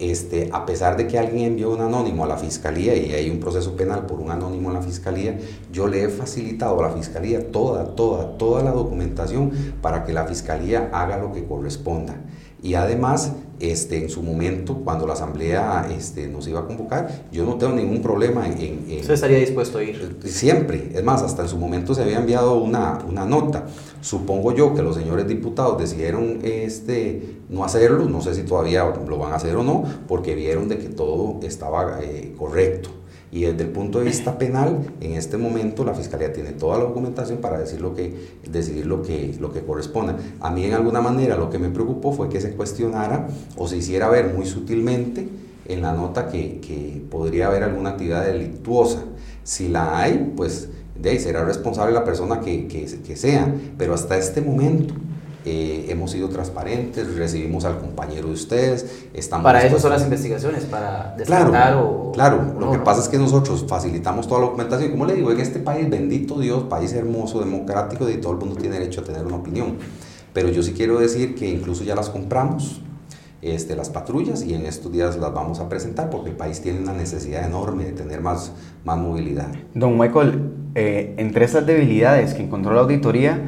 este, a pesar de que alguien envió un anónimo a la fiscalía y hay un proceso penal por un anónimo en la fiscalía, yo le he facilitado a la fiscalía toda, toda, toda la documentación para que la fiscalía haga lo que corresponda. Y además, este, en su momento, cuando la asamblea este, nos iba a convocar, yo no tengo ningún problema en... ¿Usted estaría dispuesto a ir? Siempre. Es más, hasta en su momento se había enviado una, una nota. Supongo yo que los señores diputados decidieron este, no hacerlo, no sé si todavía lo van a hacer o no, porque vieron de que todo estaba eh, correcto. Y desde el punto de vista penal, en este momento la Fiscalía tiene toda la documentación para decir lo que, decidir lo que, lo que corresponda. A mí en alguna manera lo que me preocupó fue que se cuestionara o se hiciera ver muy sutilmente en la nota que, que podría haber alguna actividad delictuosa. Si la hay, pues de ahí será responsable la persona que, que, que sea, pero hasta este momento eh, hemos sido transparentes, recibimos al compañero de ustedes. Estamos para eso son las investigaciones, para descartar claro, o... Claro, lo que pasa es que nosotros facilitamos toda la documentación. Como le digo, en este país, bendito Dios, país hermoso, democrático, y todo el mundo tiene derecho a tener una opinión. Pero yo sí quiero decir que incluso ya las compramos, este, las patrullas y en estos días las vamos a presentar porque el país tiene una necesidad enorme de tener más, más movilidad. Don Michael, eh, entre esas debilidades que encontró la auditoría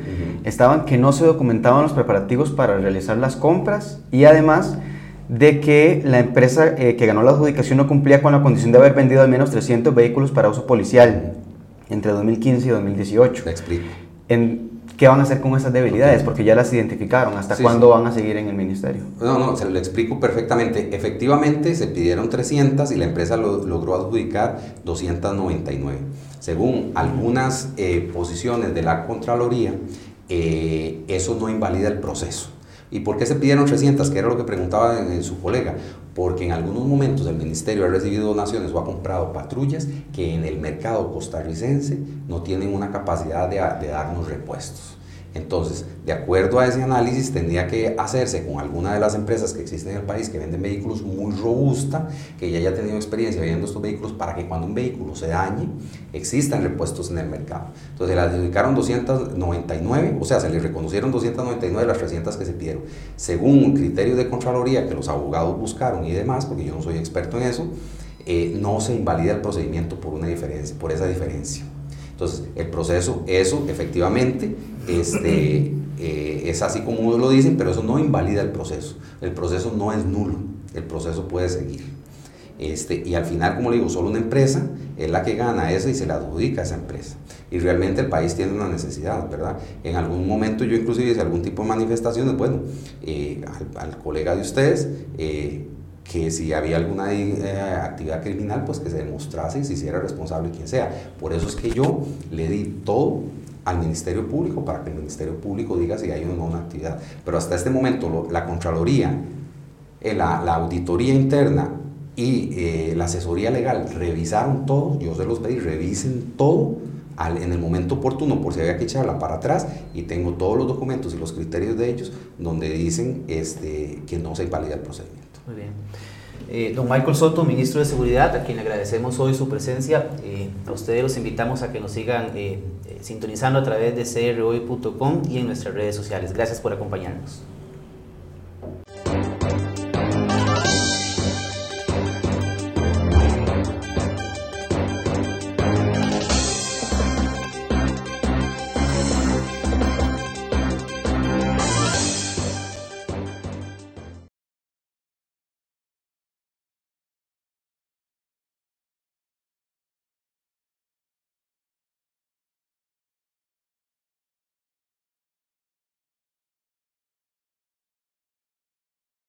estaban que no se documentaban los preparativos para realizar las compras y además de que la empresa eh, que ganó la adjudicación no cumplía con la condición de haber vendido al menos 300 vehículos para uso policial entre 2015 y 2018. Te explico. En, ¿Qué van a hacer con esas debilidades? Porque ya las identificaron. ¿Hasta cuándo van a seguir en el ministerio? No, no, se lo explico perfectamente. Efectivamente, se pidieron 300 y la empresa logró adjudicar 299. Según algunas eh, posiciones de la Contraloría, eh, eso no invalida el proceso. ¿Y por qué se pidieron 300? Que era lo que preguntaba su colega. Porque en algunos momentos el ministerio ha recibido donaciones o ha comprado patrullas que en el mercado costarricense no tienen una capacidad de, de darnos repuestos. Entonces, de acuerdo a ese análisis, tendría que hacerse con alguna de las empresas que existen en el país que venden vehículos muy robusta, que ya haya tenido experiencia vendiendo estos vehículos, para que cuando un vehículo se dañe, existan repuestos en el mercado. Entonces, le adjudicaron 299, o sea, se le reconocieron 299 de las 300 que se pidieron. Según criterios de Contraloría que los abogados buscaron y demás, porque yo no soy experto en eso, eh, no se invalida el procedimiento por, una diferencia, por esa diferencia. Entonces, el proceso, eso efectivamente este, eh, es así como lo dicen, pero eso no invalida el proceso. El proceso no es nulo, el proceso puede seguir. Este, y al final, como le digo, solo una empresa es la que gana eso y se la adjudica a esa empresa. Y realmente el país tiene una necesidad, ¿verdad? En algún momento yo inclusive hice algún tipo de manifestaciones, bueno, eh, al, colega de ustedes, eh, que si había alguna eh, actividad criminal, pues que se demostrase y se hiciera responsable quien sea. Por eso es que yo le di todo al Ministerio Público para que el Ministerio Público diga si hay o no una actividad. Pero hasta este momento la Contraloría, eh, la, auditoría interna y eh, la asesoría legal revisaron todo, yo se los pedí, revisen todo en el momento oportuno por si había que echarla para atrás y tengo todos los documentos y los criterios de ellos donde dicen este, que no se invalida el procedimiento. Muy bien. Eh, don Michael Soto, ministro de Seguridad, a quien le agradecemos hoy su presencia. Eh, a ustedes los invitamos a que nos sigan eh, sintonizando a través de crhoy.com y en nuestras redes sociales. Gracias por acompañarnos.